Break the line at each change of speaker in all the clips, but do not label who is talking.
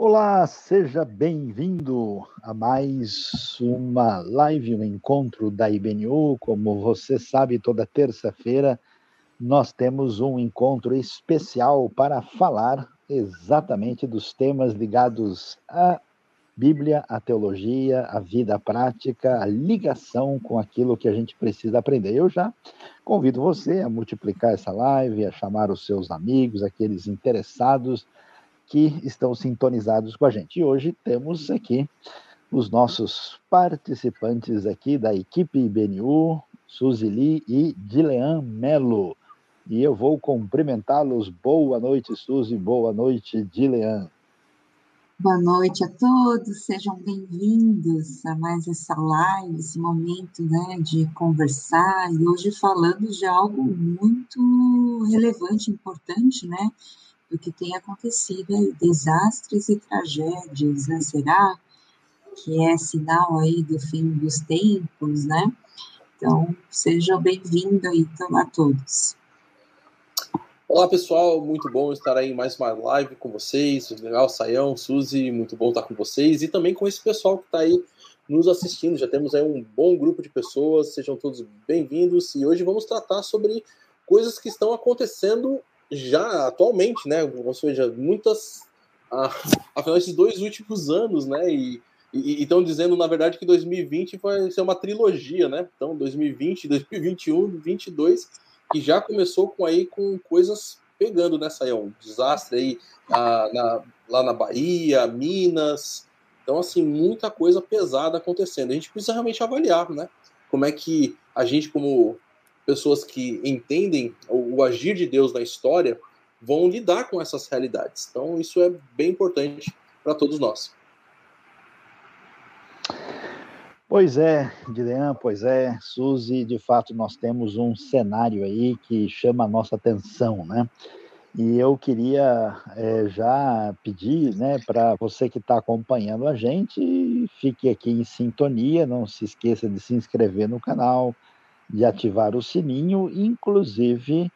Olá, seja bem-vindo a mais uma live, um encontro da IBNU. Como você sabe, toda terça-feira nós temos um encontro especial para falar exatamente dos temas ligados à Bíblia, à teologia, à vida prática, à ligação com aquilo que a gente precisa aprender. Eu já convido você a multiplicar essa live, a chamar os seus amigos, aqueles interessados que estão sintonizados com a gente. E hoje temos aqui os nossos participantes aqui da equipe IBNU, Suzy Lee e Dilean Melo. E eu vou cumprimentá-los. Boa noite, Suzy. Boa noite, Dilean.
Boa noite a todos, sejam bem-vindos a mais essa live, esse momento né, de conversar, e hoje falando de algo muito relevante, importante, né? Do que tem acontecido aí, desastres e tragédias, né? Será que é sinal aí do fim dos tempos, né? Então, sejam bem-vindos aí a todos.
Olá, pessoal, muito bom estar aí em mais uma live com vocês. Legal, Saião, Suzy, muito bom estar com vocês e também com esse pessoal que está aí nos assistindo. Já temos aí um bom grupo de pessoas, sejam todos bem-vindos e hoje vamos tratar sobre coisas que estão acontecendo já atualmente, né? Ou seja, muitas. Ah, afinal, esses dois últimos anos, né? E estão dizendo, na verdade, que 2020 vai ser uma trilogia, né? Então, 2020, 2021, 2022, que já começou com aí com coisas pegando nessa aí, um desastre aí na, lá na Bahia, Minas. Então, assim, muita coisa pesada acontecendo. A gente precisa realmente avaliar, né? Como é que a gente, como pessoas que entendem o, o agir de Deus na história vão lidar com essas realidades. Então, isso é bem importante para todos nós.
Pois é, Dilean, pois é, Suzy, de fato nós temos um cenário aí que chama a nossa atenção, né? E eu queria é, já pedir, né, para você que está acompanhando a gente, fique aqui em sintonia, não se esqueça de se inscrever no canal, de ativar o sininho, inclusive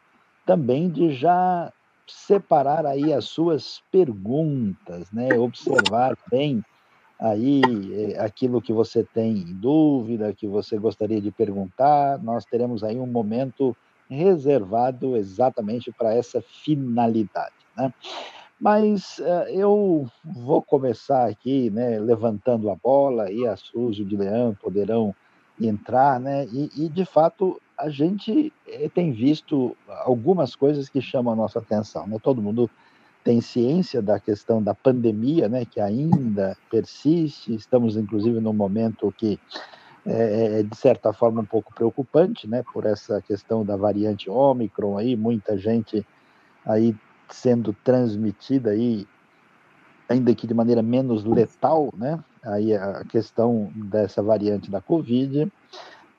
também de já separar aí as suas perguntas, né? Observar bem aí eh, aquilo que você tem dúvida, que você gostaria de perguntar. Nós teremos aí um momento reservado exatamente para essa finalidade, né? Mas uh, eu vou começar aqui, né, levantando a bola, e a Suzy e o Leão poderão entrar, né? E, e, de fato a gente eh, tem visto algumas coisas que chamam a nossa atenção, né? Todo mundo tem ciência da questão da pandemia, né? Que ainda persiste. Estamos inclusive num momento que é, de certa forma um pouco preocupante, né? Por essa questão da variante Ômicron aí, muita gente aí sendo transmitida aí ainda que de maneira menos letal, né? Aí a questão dessa variante da Covid.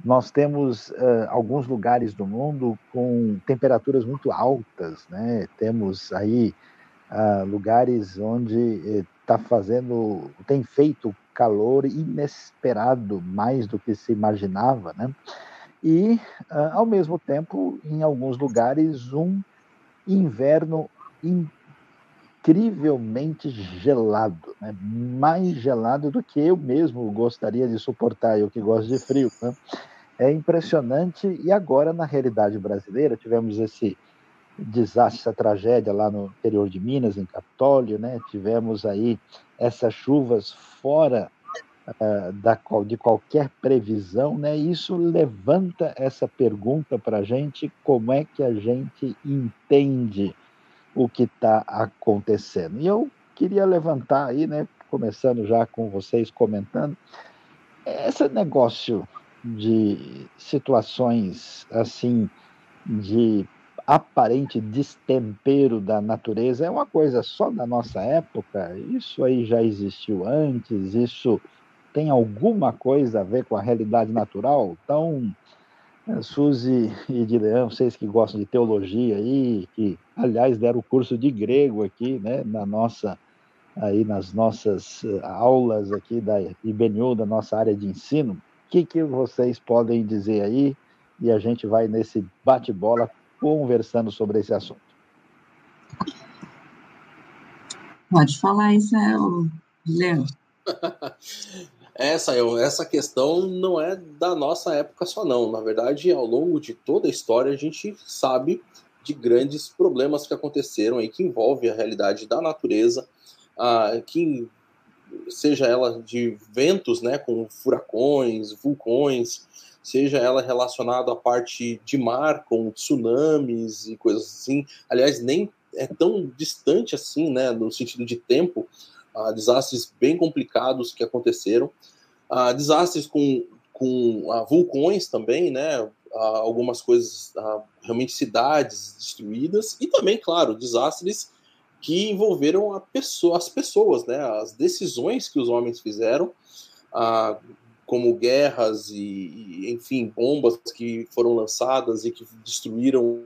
Nós temos uh, alguns lugares do mundo com temperaturas muito altas, né? Temos aí uh, lugares onde está eh, fazendo, tem feito calor inesperado, mais do que se imaginava, né? E, uh, ao mesmo tempo, em alguns lugares, um inverno incrivelmente gelado, né? mais gelado do que eu mesmo gostaria de suportar, eu que gosto de frio. Né? É impressionante, e agora, na realidade brasileira, tivemos esse desastre, essa tragédia lá no interior de Minas, em Capitólio, né? tivemos aí essas chuvas fora uh, da, de qualquer previsão, né? isso levanta essa pergunta para a gente, como é que a gente entende o que está acontecendo. E eu queria levantar aí, né, começando já com vocês comentando, esse negócio de situações assim de aparente destempero da natureza é uma coisa só da nossa época? Isso aí já existiu antes? Isso tem alguma coisa a ver com a realidade natural? Então, Suzy e de Leão, vocês que gostam de teologia aí, que aliás deram o curso de grego aqui, né, na nossa aí nas nossas eh, aulas aqui da IBNU, da nossa área de ensino. O que, que vocês podem dizer aí? E a gente vai nesse bate-bola conversando sobre esse assunto.
Pode falar isso, Leandro.
essa, essa questão não é da nossa época só, não. Na verdade, ao longo de toda a história, a gente sabe de grandes problemas que aconteceram aí, que envolvem a realidade da natureza, ah, que seja ela de ventos, né, com furacões, vulcões, seja ela relacionada à parte de mar, com tsunamis e coisas assim. Aliás, nem é tão distante assim, né, no sentido de tempo, uh, desastres bem complicados que aconteceram, uh, desastres com, com uh, vulcões também, né, algumas coisas, realmente cidades destruídas, e também, claro, desastres que envolveram pessoa, as pessoas, né, as decisões que os homens fizeram, como guerras e, e, enfim, bombas que foram lançadas e que destruíram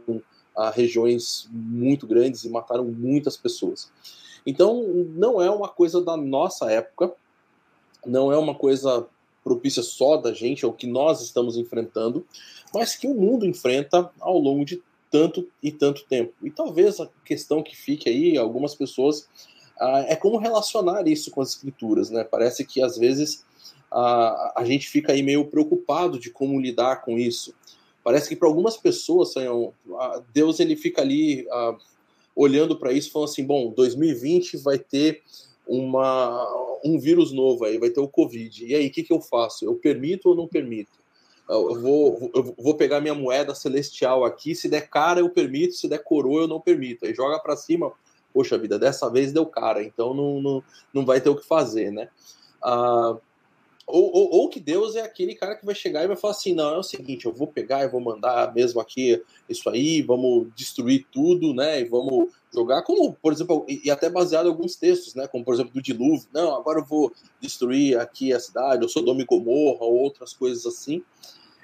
regiões muito grandes e mataram muitas pessoas. Então, não é uma coisa da nossa época, não é uma coisa propícia só da gente, ou que nós estamos enfrentando, mas que o mundo enfrenta ao longo de tanto e tanto tempo. E talvez a questão que fique aí, algumas pessoas, ah, é como relacionar isso com as escrituras, né? Parece que às vezes ah, a gente fica aí meio preocupado de como lidar com isso. Parece que para algumas pessoas, Deus ele fica ali uh, olhando para isso, falando assim: bom, 2020 vai ter uma, um vírus novo aí, vai ter o Covid. E aí, o que, que eu faço? Eu permito ou não permito? Eu vou, eu vou pegar minha moeda celestial aqui, se der cara eu permito, se der coroa eu não permito. Aí joga para cima, poxa vida, dessa vez deu cara, então não, não, não vai ter o que fazer, né? Uh, ou, ou, ou, que Deus é aquele cara que vai chegar e vai falar assim: não, é o seguinte, eu vou pegar e vou mandar mesmo aqui isso aí, vamos destruir tudo, né? E vamos jogar, como, por exemplo, e até baseado em alguns textos, né? Como, por exemplo, do dilúvio: não, agora eu vou destruir aqui a cidade, ou Sodoma e Gomorra, ou outras coisas assim.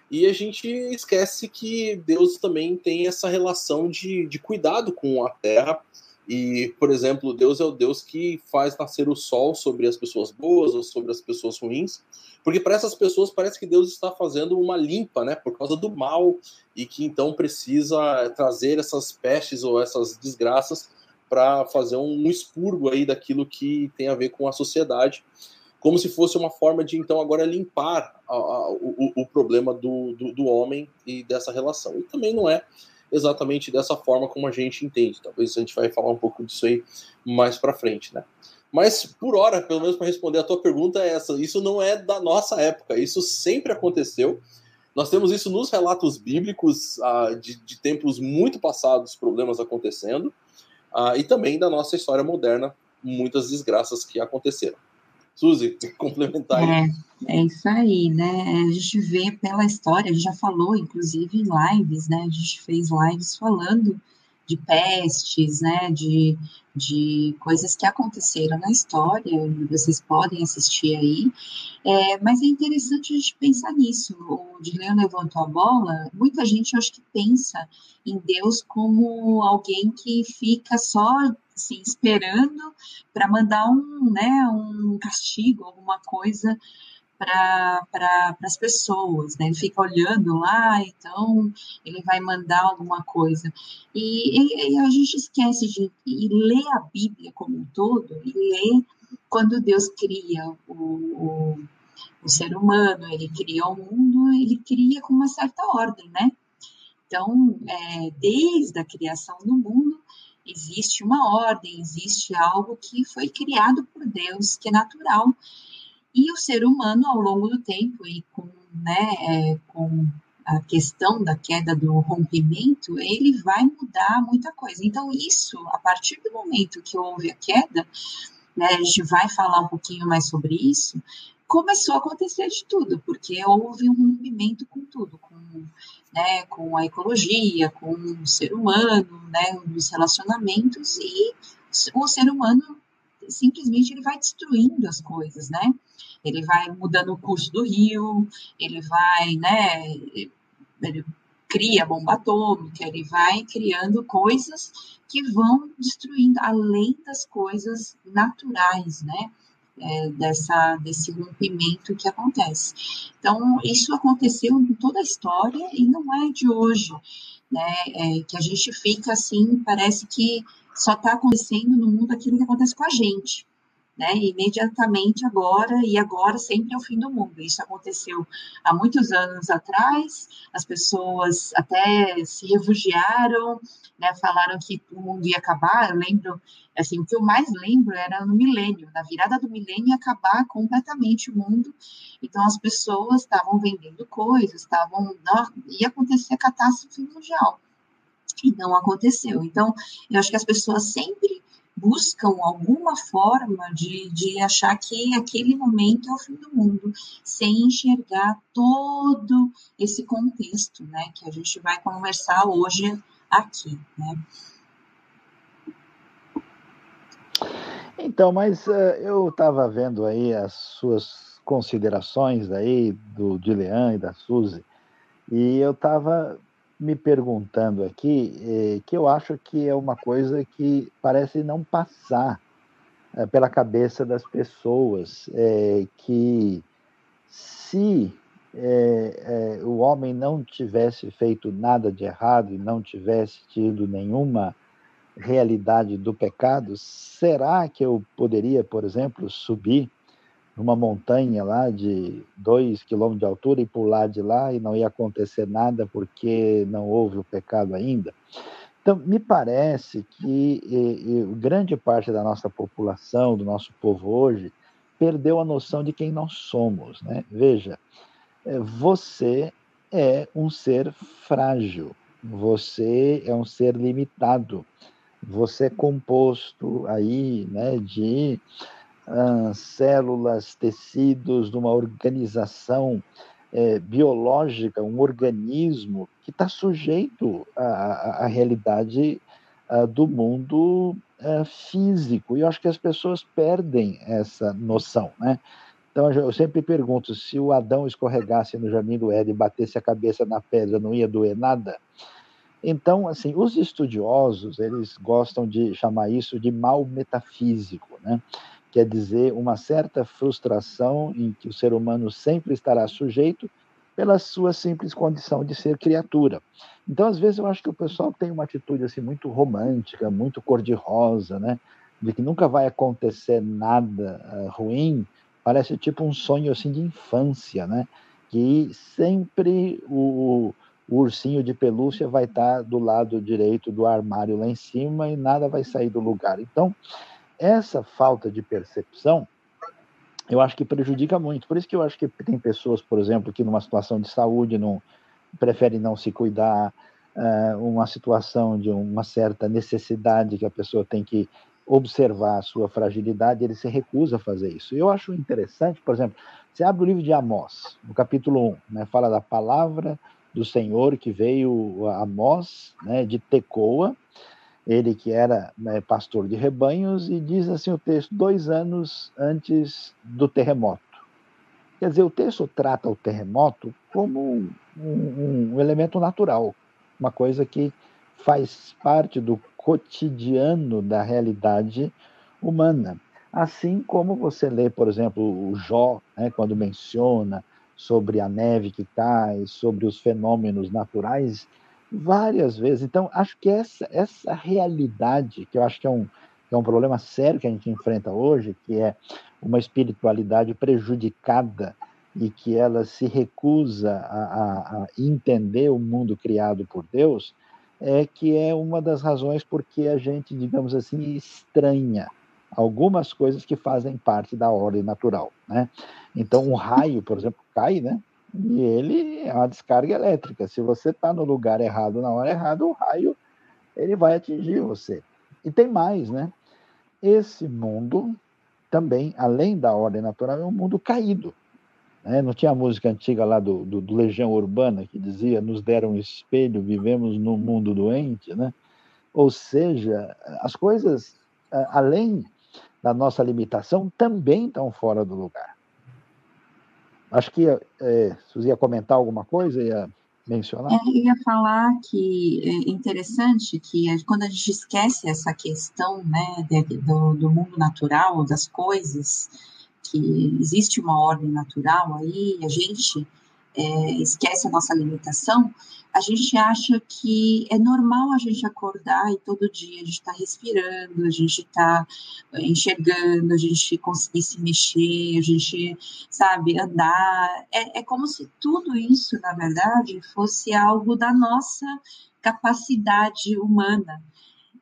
E a gente esquece que Deus também tem essa relação de, de cuidado com a terra e, por exemplo, Deus é o Deus que faz nascer o sol sobre as pessoas boas ou sobre as pessoas ruins, porque para essas pessoas parece que Deus está fazendo uma limpa, né, por causa do mal e que então precisa trazer essas pestes ou essas desgraças para fazer um expurgo aí daquilo que tem a ver com a sociedade, como se fosse uma forma de então agora limpar a, a, o, o, problema do, do, do homem e dessa relação. E também não é exatamente dessa forma como a gente entende. Talvez a gente vai falar um pouco disso aí mais para frente, né? Mas por hora, pelo menos para responder a tua pergunta é essa, isso não é da nossa época, isso sempre aconteceu. Nós temos isso nos relatos bíblicos ah, de, de, tempos muito passados, problemas acontecendo, ah, e também da nossa história moderna, muitas desgraças que aconteceram. Suzy, complementar
aí. É, é isso aí, né? A gente vê pela história, a gente já falou, inclusive, em lives, né? A gente fez lives falando de pestes, né, de, de coisas que aconteceram na história, vocês podem assistir aí, é, mas é interessante a gente pensar nisso, o Dileon levantou a bola, muita gente acho que pensa em Deus como alguém que fica só assim, esperando para mandar um, né, um castigo, alguma coisa para pra, as pessoas, né? Ele fica olhando lá, então ele vai mandar alguma coisa. E, e, a gente esquece de ler a Bíblia como um todo e ler quando Deus cria o, o, o ser humano, ele cria o mundo, ele cria com uma certa ordem, né? Então, é, desde a criação do mundo, existe uma ordem, existe algo que foi criado por Deus, que é natural. E o ser humano, ao longo do tempo, e com, né, é, com a questão da queda do rompimento, ele vai mudar muita coisa. Então, isso, a partir do momento que houve a queda, né, a gente vai falar um pouquinho mais sobre isso, começou a acontecer de tudo, porque houve um rompimento com tudo, com, né, com a ecologia, com o ser humano, né, os relacionamentos, e o ser humano simplesmente ele vai destruindo as coisas, né? Ele vai mudando o curso do rio, ele vai, né? Ele cria bomba atômica, ele vai criando coisas que vão destruindo além das coisas naturais, né? É, dessa, desse rompimento que acontece. Então, isso aconteceu em toda a história e não é de hoje, né? É, que a gente fica assim, parece que só está acontecendo no mundo aquilo que acontece com a gente né? Imediatamente agora e agora sempre é o fim do mundo. Isso aconteceu há muitos anos atrás. As pessoas até se refugiaram, né? Falaram que o mundo ia acabar. Eu lembro, assim, o que eu mais lembro era no milênio, na virada do milênio ia acabar completamente o mundo. Então as pessoas estavam vendendo coisas, estavam ia acontecer a catástrofe mundial. E não aconteceu. Então, eu acho que as pessoas sempre buscam alguma forma de, de achar que aquele momento é o fim do mundo, sem enxergar todo esse contexto, né, que a gente vai conversar hoje aqui, né.
Então, mas uh, eu estava vendo aí as suas considerações aí do Dilean e da Suzy, e eu estava me perguntando aqui, eh, que eu acho que é uma coisa que parece não passar eh, pela cabeça das pessoas, eh, que se o homem não tivesse feito nada de errado e não tivesse tido nenhuma realidade do pecado, será que eu poderia, por exemplo, subir numa montanha lá de dois quilômetros de altura e pular de lá e não ia acontecer nada porque não houve o pecado ainda. Então, me parece que e, e, grande parte da nossa população, do nosso povo hoje, perdeu a noção de quem nós somos. Né? Veja, é, você é um ser frágil, você é um ser limitado, você é composto aí né, de ah, células, tecidos, de uma organização é, biológica, um organismo que está sujeito à, à realidade ah, do mundo ah, físico. E eu acho que as pessoas perdem essa noção, né? Então eu sempre pergunto: se o Adão escorregasse no jardim do Éden e batesse a cabeça na pedra, não ia doer nada? Então, assim, os estudiosos eles gostam de chamar isso de mal metafísico, né? Quer dizer uma certa frustração em que o ser humano sempre estará sujeito pela sua simples condição de ser criatura. Então, às vezes, eu acho que o pessoal tem uma atitude assim muito romântica, muito cor-de-rosa, né? De que nunca vai acontecer nada uh, ruim. Parece tipo um sonho assim de infância, né? Que sempre o, o ursinho de pelúcia vai estar do lado direito do armário lá em cima e nada vai sair do lugar. Então, essa falta de percepção, eu acho que prejudica muito. Por isso que eu acho que tem pessoas, por exemplo, que numa situação de saúde não preferem não se cuidar, uh, uma situação de uma certa necessidade que a pessoa tem que observar a sua fragilidade, ele se recusa a fazer isso. Eu acho interessante, por exemplo, você abre o livro de Amós, no capítulo 1, né, fala da palavra do Senhor que veio a Amós, né, de Tecoa, ele que era né, pastor de rebanhos, e diz assim o texto, dois anos antes do terremoto. Quer dizer, o texto trata o terremoto como um, um, elemento natural, uma coisa que faz parte do cotidiano da realidade humana. Assim como você lê, por exemplo, o Jó, né, quando menciona sobre a neve que cai, sobre os fenômenos naturais, várias vezes. Então, acho que essa, essa realidade, que eu acho que é um, é um problema sério que a gente enfrenta hoje, que é uma espiritualidade prejudicada e que ela se recusa a, a, a entender o mundo criado por Deus, é que é uma das razões porque a gente, digamos assim, estranha algumas coisas que fazem parte da ordem natural, né? Então, um raio, por exemplo, cai, né? E ele é uma descarga elétrica. Se você está no lugar errado na hora errada, o raio ele vai atingir você. E tem mais, né? Esse mundo também, além da ordem natural, é um mundo caído. Né? Não tinha a música antiga lá do, do, do, Legião Urbana que dizia: Nos deram um espelho, vivemos num mundo doente, né? Ou seja, as coisas, além da nossa limitação, também estão fora do lugar. Acho que é, ia comentar alguma coisa, ia mencionar.
É, eu ia falar que é interessante que quando a gente esquece essa questão né, de, do, do mundo natural, das coisas, que existe uma ordem natural aí, a gente é, esquece a nossa limitação, a gente acha que é normal a gente acordar e todo dia a gente está respirando, a gente está é, enxergando, a gente conseguir se mexer, a gente, sabe, andar. É, é como se tudo isso, na verdade, fosse algo da nossa capacidade humana.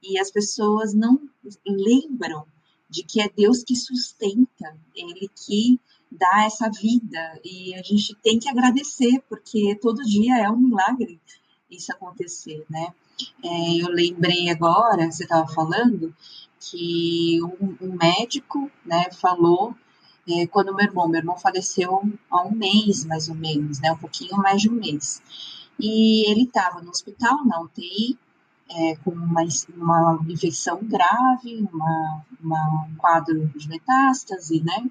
E as pessoas não lembram de que é Deus que sustenta, Ele que dá essa vida e a gente tem que agradecer porque todo dia é um milagre isso acontecer, né? É, eu lembrei agora, você estava falando que um, um, médico, né, falou é, quando meu irmão, meu irmão faleceu há um mês mais ou menos, né, um pouquinho mais de um mês, e ele estava no hospital na UTI é, com uma, uma infecção grave, uma, uma, um quadro de metástase, né?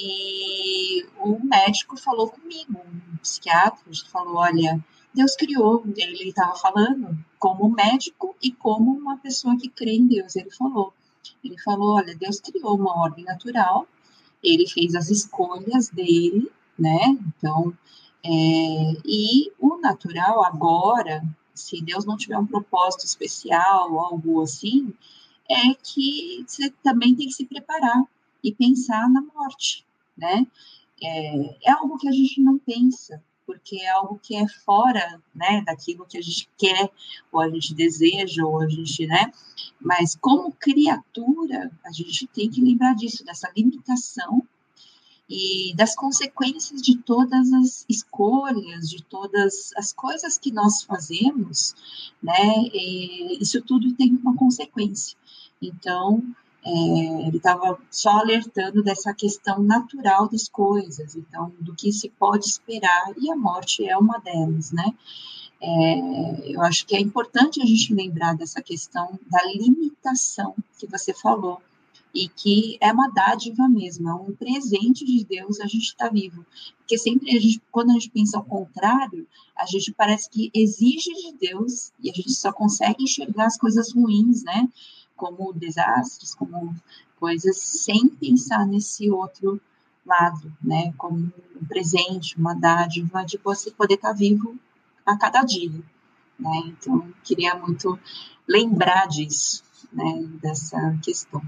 E o médico falou comigo, um psiquiatra, falou, olha, Deus criou, ele estava falando como médico e como uma pessoa que crê em Deus, ele falou. Ele falou, olha, Deus criou uma ordem natural, ele fez as escolhas dele, né? Então, é, e o natural agora, se Deus não tiver um propósito especial, algo assim, é que você também tem que se preparar e pensar na morte, né? É, é algo que a gente não pensa, porque é algo que é fora, né, daquilo que a gente quer, ou a gente deseja, ou a gente, né? Mas como criatura, a gente tem que lembrar disso, dessa limitação e das consequências de todas as escolhas, de todas as coisas que nós fazemos, né? E isso tudo tem uma consequência. Então, é, ele estava só alertando dessa questão natural das coisas, então, do que se pode esperar, e a morte é uma delas, né? É, eu acho que é importante a gente lembrar dessa questão da limitação que você falou, e que é uma dádiva mesmo, é um presente de Deus a gente estar tá vivo. Porque sempre a gente, quando a gente pensa ao contrário, a gente parece que exige de Deus e a gente só consegue enxergar as coisas ruins, né? Como desastres, como coisas, sem pensar nesse outro lado, né? Como um presente, uma dádiva de você poder estar tá vivo a cada dia, né? Então, queria muito lembrar disso, né? Dessa questão.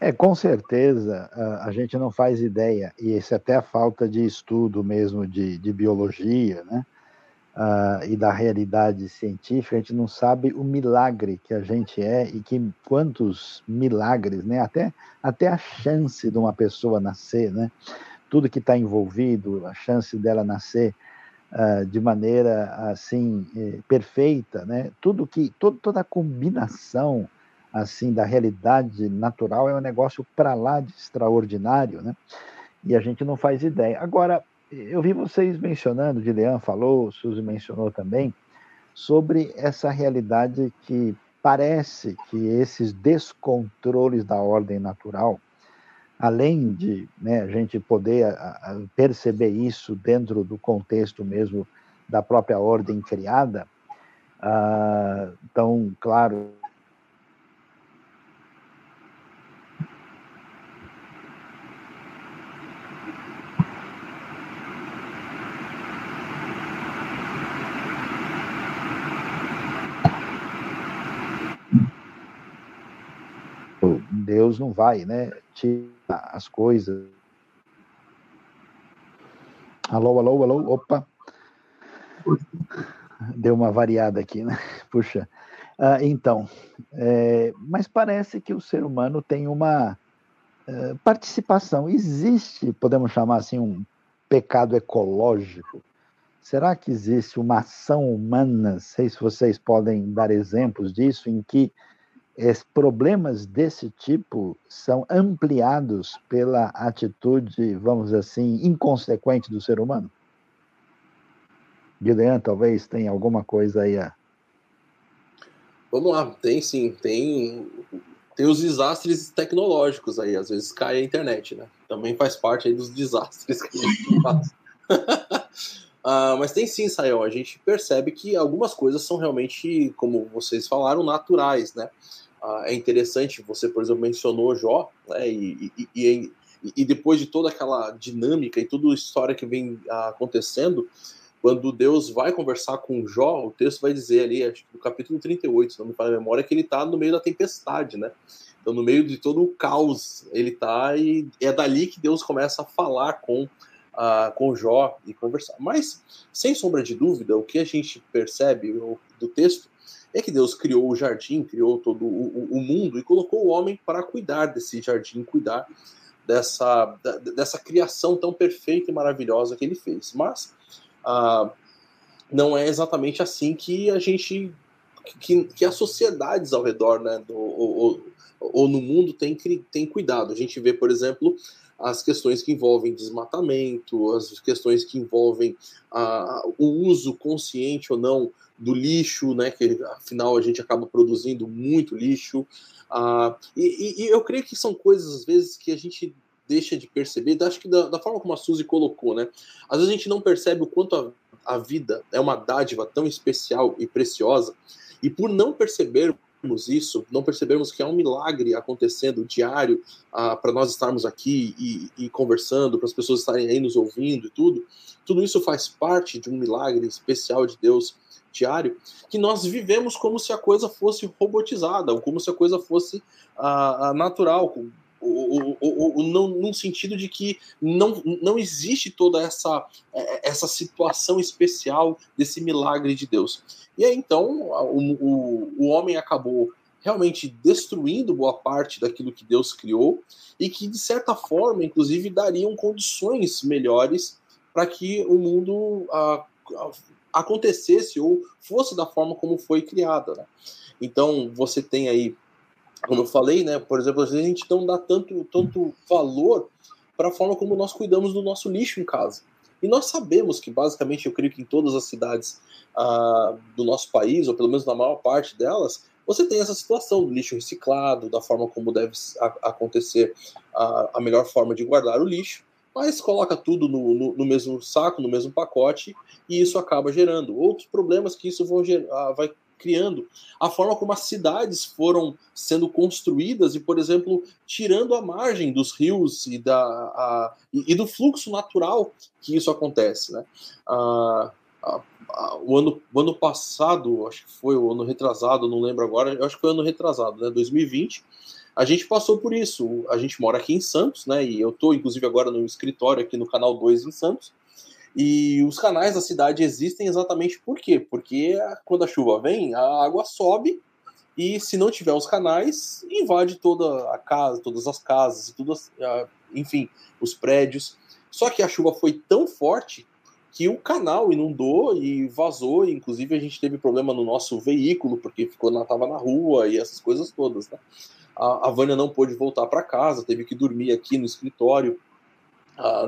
É, com certeza a, gente não faz ideia, e isso é até a falta de estudo mesmo de, de biologia, né? Uh, e da realidade científica, a gente não sabe o milagre que a gente é e que quantos milagres, né? Até, até a chance de uma pessoa nascer, né? Tudo que está envolvido, a chance dela nascer uh, de maneira assim eh, perfeita, né? Tudo que, todo, toda a combinação assim da realidade natural é um negócio para lá de extraordinário, né? E a gente não faz ideia. Agora, eu vi vocês mencionando, Dilean falou, Suzy mencionou também, sobre essa realidade que parece que esses descontroles da ordem natural, além de né, a gente poder a, a perceber isso dentro do contexto mesmo da própria ordem criada, ah, então, claro, Deus não vai, né? Tirar as coisas. Alô, alô, alô, opa. Deu uma variada aqui, né? Puxa. Ah, então, é, mas parece que o ser humano tem uma é, participação. Existe, podemos chamar assim, um pecado ecológico. Será que existe uma ação humana? Não sei se vocês podem dar exemplos disso, em que problemas desse tipo são ampliados pela atitude, vamos assim, inconsequente do ser humano? Guilherme, talvez tenha alguma coisa aí a...
Vamos lá, tem sim, tem, tem os desastres tecnológicos aí, às vezes cai a internet, né? Também faz parte aí dos desastres que a gente faz. Uh, mas tem sim, Sayão, a gente percebe que algumas coisas são realmente, como vocês falaram, naturais, né? Uh, é interessante, você, por exemplo, mencionou Jó, né? E, e, e, e, e depois de toda aquela dinâmica e toda a história que vem acontecendo, quando Deus vai conversar com Jó, o texto vai dizer ali, acho que no capítulo 38, se não me falha a memória, que ele está no meio da tempestade, né? Então, no meio de todo o caos, ele está e é dali que Deus começa a falar com, uh, com Jó e conversar. Mas, sem sombra de dúvida, o que a gente percebe do texto é que Deus criou o jardim, criou todo o, o mundo e colocou o homem para cuidar desse jardim, cuidar dessa, dessa criação tão perfeita e maravilhosa que ele fez. Mas ah, não é exatamente assim que a gente que, que as sociedades ao redor, né, do, ou, ou, no mundo tem, tem cuidado. A gente vê, por exemplo, as questões que envolvem desmatamento, as questões que envolvem o uso consciente ou não do lixo, né, que afinal a gente acaba produzindo muito lixo. Ah, e, e, eu creio que são coisas, às vezes, que a gente deixa de perceber, acho que da, da, forma como a Suzy colocou, né? Às vezes a gente não percebe o quanto a, a vida é uma dádiva tão especial e preciosa, e por não percebermos isso, não percebermos que é um milagre acontecendo diário ah, para nós estarmos aqui e, e conversando, para as pessoas estarem aí nos ouvindo e tudo, tudo isso faz parte de um milagre especial de Deus diário, que nós vivemos como se a coisa fosse robotizada, ou como se a coisa fosse ah, natural, o, o, o, não, num sentido de que não, não existe toda essa, é, essa situação especial desse milagre de Deus. E aí então o, o, o homem acabou realmente destruindo boa parte daquilo que Deus criou e que, de certa forma, inclusive, dariam condições melhores para que o mundo acontecesse ou fosse da forma como foi criada. Né? Então, você tem aí como eu falei, né, por exemplo, às vezes a gente não dá tanto, tanto valor para a forma como nós cuidamos do nosso lixo em casa. E nós sabemos que, basicamente, eu creio que em todas as cidades ah, do nosso país, ou pelo menos na maior parte delas, você tem essa situação do lixo reciclado, da forma como deve acontecer a, a melhor forma de guardar o lixo, mas coloca tudo no, no, no, mesmo saco, no mesmo pacote, e isso acaba gerando outros problemas que isso vão gerar, vai criando, a forma como as cidades foram sendo construídas e, por exemplo, tirando a margem dos rios e, da, a, e, e do fluxo natural que isso acontece. Né? O, ano, o ano passado, acho que foi o ano retrasado, não lembro agora, acho que foi o ano retrasado, né? 2020, a gente passou por isso. A gente mora aqui em Santos, né? E eu estou, inclusive, agora no escritório aqui no Canal 2 em Santos. E os canais da cidade existem exatamente por quê? Porque quando a chuva vem, a água sobe e se não tiver os canais, invade toda a casa, todas as casas tudo, enfim, os prédios. Só que a chuva foi tão forte que o canal inundou e vazou, inclusive a gente teve problema no nosso veículo porque ficou na na rua e essas coisas todas, né? A, a Vânia não pôde voltar para casa, teve que dormir aqui no escritório,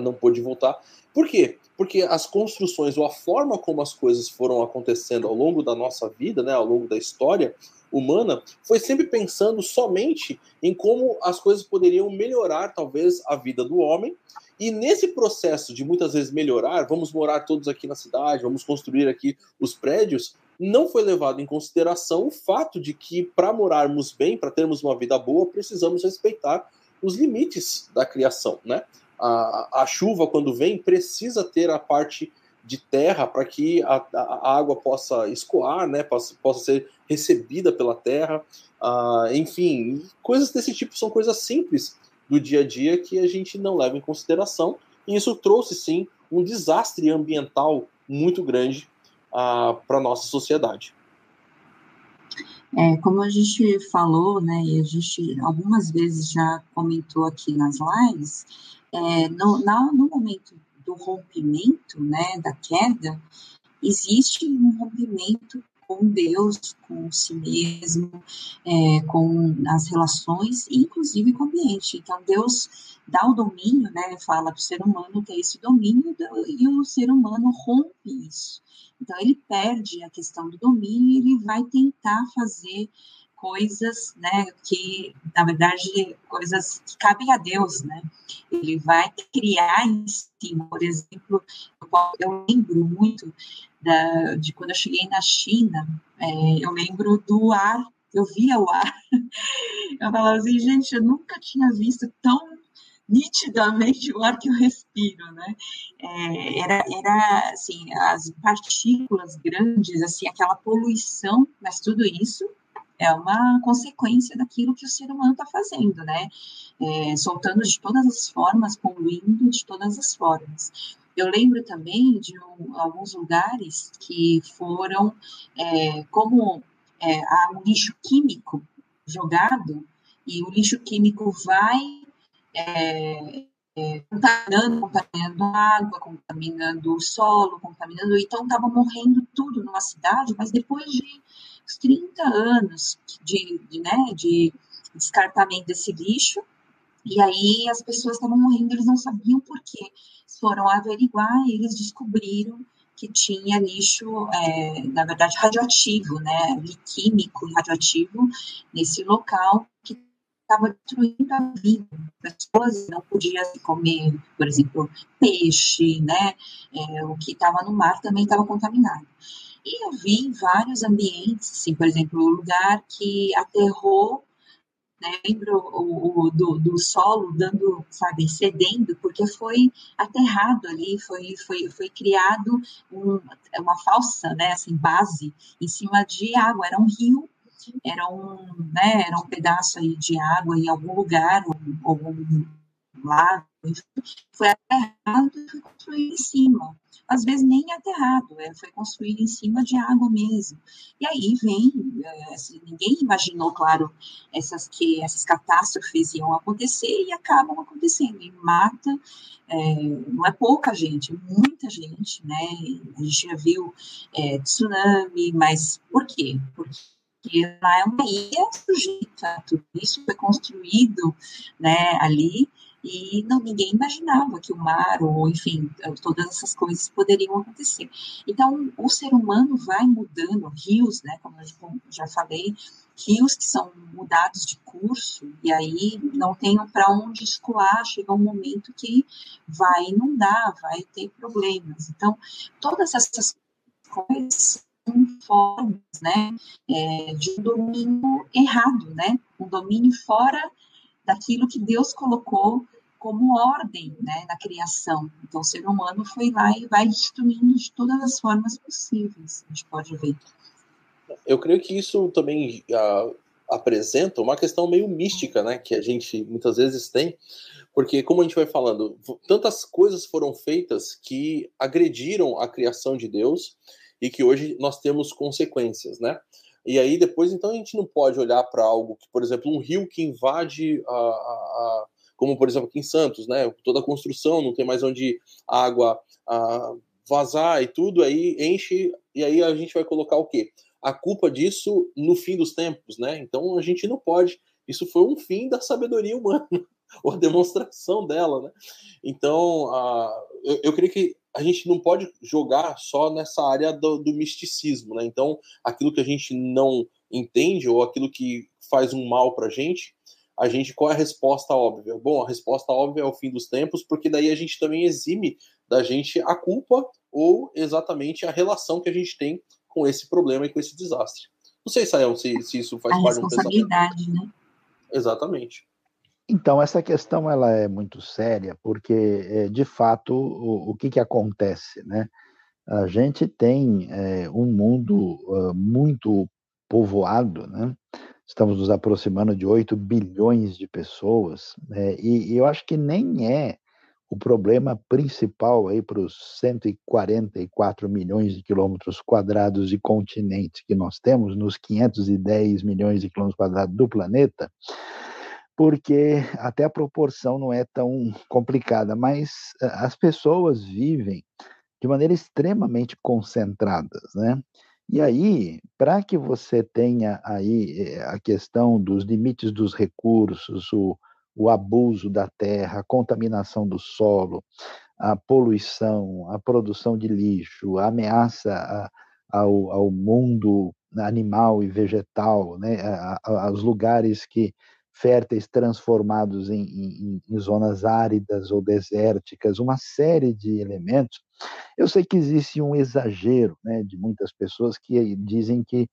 não pôde voltar. Por quê? porque as construções ou a forma como as coisas foram acontecendo ao longo da nossa vida, né, ao longo da história humana, foi sempre pensando somente em como as coisas poderiam melhorar talvez a vida do homem. E nesse processo de muitas vezes melhorar, vamos morar todos aqui na cidade, vamos construir aqui os prédios, não foi levado em consideração o fato de que para morarmos bem, para termos uma vida boa, precisamos respeitar os limites da criação, né? A, a chuva, quando vem, precisa ter a parte de terra para que a, a, água possa escoar, né, possa, possa ser recebida pela terra. Uh, enfim, coisas desse tipo são coisas simples do dia a dia que a gente não leva em consideração. E isso trouxe, sim, um desastre ambiental muito grande uh, para nossa sociedade.
É, como a gente falou, né, e a gente algumas vezes já comentou aqui nas lives, é, no, na, no momento do rompimento, né, da queda, existe um rompimento com Deus, com si mesmo, é, com as relações, inclusive com o ambiente. Então, Deus dá o domínio, né, fala para o ser humano ter esse domínio, e o ser humano rompe isso. Então, ele perde a questão do domínio e ele vai tentar fazer coisas, né, que na verdade coisas que cabem a Deus, né? Ele vai criar em cima, por exemplo, eu lembro muito da, de quando eu cheguei na China, é, eu lembro do ar, eu via o ar, eu falava assim, gente, eu nunca tinha visto tão nitidamente o ar que eu respiro, né? É, era, era, assim, as partículas grandes, assim, aquela poluição, mas tudo isso é uma consequência daquilo que o ser humano está fazendo, né? É, soltando de todas as formas, poluindo de todas as formas. Eu lembro também de um, alguns lugares que foram é, como é, há um lixo químico jogado e o lixo químico vai é, é, contaminando, contaminando a água, contaminando o solo, contaminando. Então, estava morrendo tudo numa cidade, mas depois de 30 anos de, de, né, de descartamento desse lixo, e aí as pessoas estavam morrendo, eles não sabiam por quê. Foram averiguar e eles descobriram que tinha lixo, é, na verdade, radioativo, né, químico radioativo nesse local que estava destruindo a vida. As pessoas não podiam comer, por exemplo, peixe, né, é, o que estava no mar também estava contaminado. E eu vi em vários ambientes, assim, por exemplo, o lugar que aterrou né? Lembro o, o do, do, solo dando, sabe, cedendo, porque foi aterrado ali, foi, foi, foi criado um, uma falsa, né, assim, base em cima de água, era um rio, era um, né, era um pedaço aí de água em algum lugar, ou, ou um lago, foi aterrado e foi construído em cima às vezes nem aterrado, é, foi construído em cima de água mesmo. E aí vem, é, assim, ninguém imaginou, claro, essas, que essas catástrofes iam acontecer e acabam acontecendo, e mata, é, não é pouca gente, muita gente, né, a gente já viu é, tsunami, mas por quê? Porque lá é uma ilha sujeita, tudo isso foi construído, né, ali, e não ninguém imaginava que o mar ou enfim todas essas coisas poderiam acontecer. Então o ser humano vai mudando rios né como eu já falei rios que são mudados de curso e aí não tem para onde escoar chega um momento que vai inundar vai ter problemas. Então todas essas coisas são formas né é, de um domínio errado né um domínio fora daquilo que Deus colocou como ordem né, na criação. Então, o ser humano foi lá e vai destruindo de todas as formas possíveis, a gente pode ver.
Eu creio que isso também uh, apresenta uma questão meio mística, né, que a gente muitas vezes tem, porque, como a gente vai falando, tantas coisas foram feitas que agrediram a criação de Deus e que hoje nós temos consequências, né? E aí depois, então, a gente não pode olhar para algo que, por exemplo, um rio que invade a, a, como por exemplo aqui em Santos, né? Toda a construção não tem mais onde a água a, vazar e tudo, aí enche e aí a gente vai colocar o quê? A culpa disso no fim dos tempos, né? Então a gente não pode. Isso foi um fim da sabedoria humana, ou a demonstração dela, né? Então, a, eu, eu creio que a gente não pode jogar só nessa área do, do, misticismo, né? Então, aquilo que a gente não entende ou aquilo que faz um mal para gente, a gente qual é a resposta óbvia? Bom, a resposta óbvia é o fim dos tempos, porque daí a gente também exime da gente a culpa ou exatamente a relação que a gente tem com esse problema e com esse desastre. Não sei, Sayão, se, se isso faz
a
parte
do responsabilidade, né?
Exatamente.
Então, essa questão ela é muito séria, porque, é, de fato, o, o que, que acontece? Né? A gente tem é, um mundo uh, muito povoado, né? Estamos nos aproximando de 8 bilhões de pessoas, né? e, e, eu acho que nem é o problema principal aí para os 144 milhões de quilômetros quadrados de continente que nós temos nos 510 milhões de quilômetros quadrados do planeta, porque até a proporção não é tão complicada, mas eh, as pessoas vivem de maneira extremamente concentradas, né? E aí, para que você tenha aí eh, a questão dos limites dos recursos, o, o abuso da terra, a contaminação do solo, a poluição, a produção de lixo, a ameaça a, ao, ao, mundo animal e vegetal, né, a, a, aos lugares que férteis transformados em, em, em, zonas áridas ou desérticas, uma série de elementos. Eu sei que existe um exagero né, de muitas pessoas que dizem que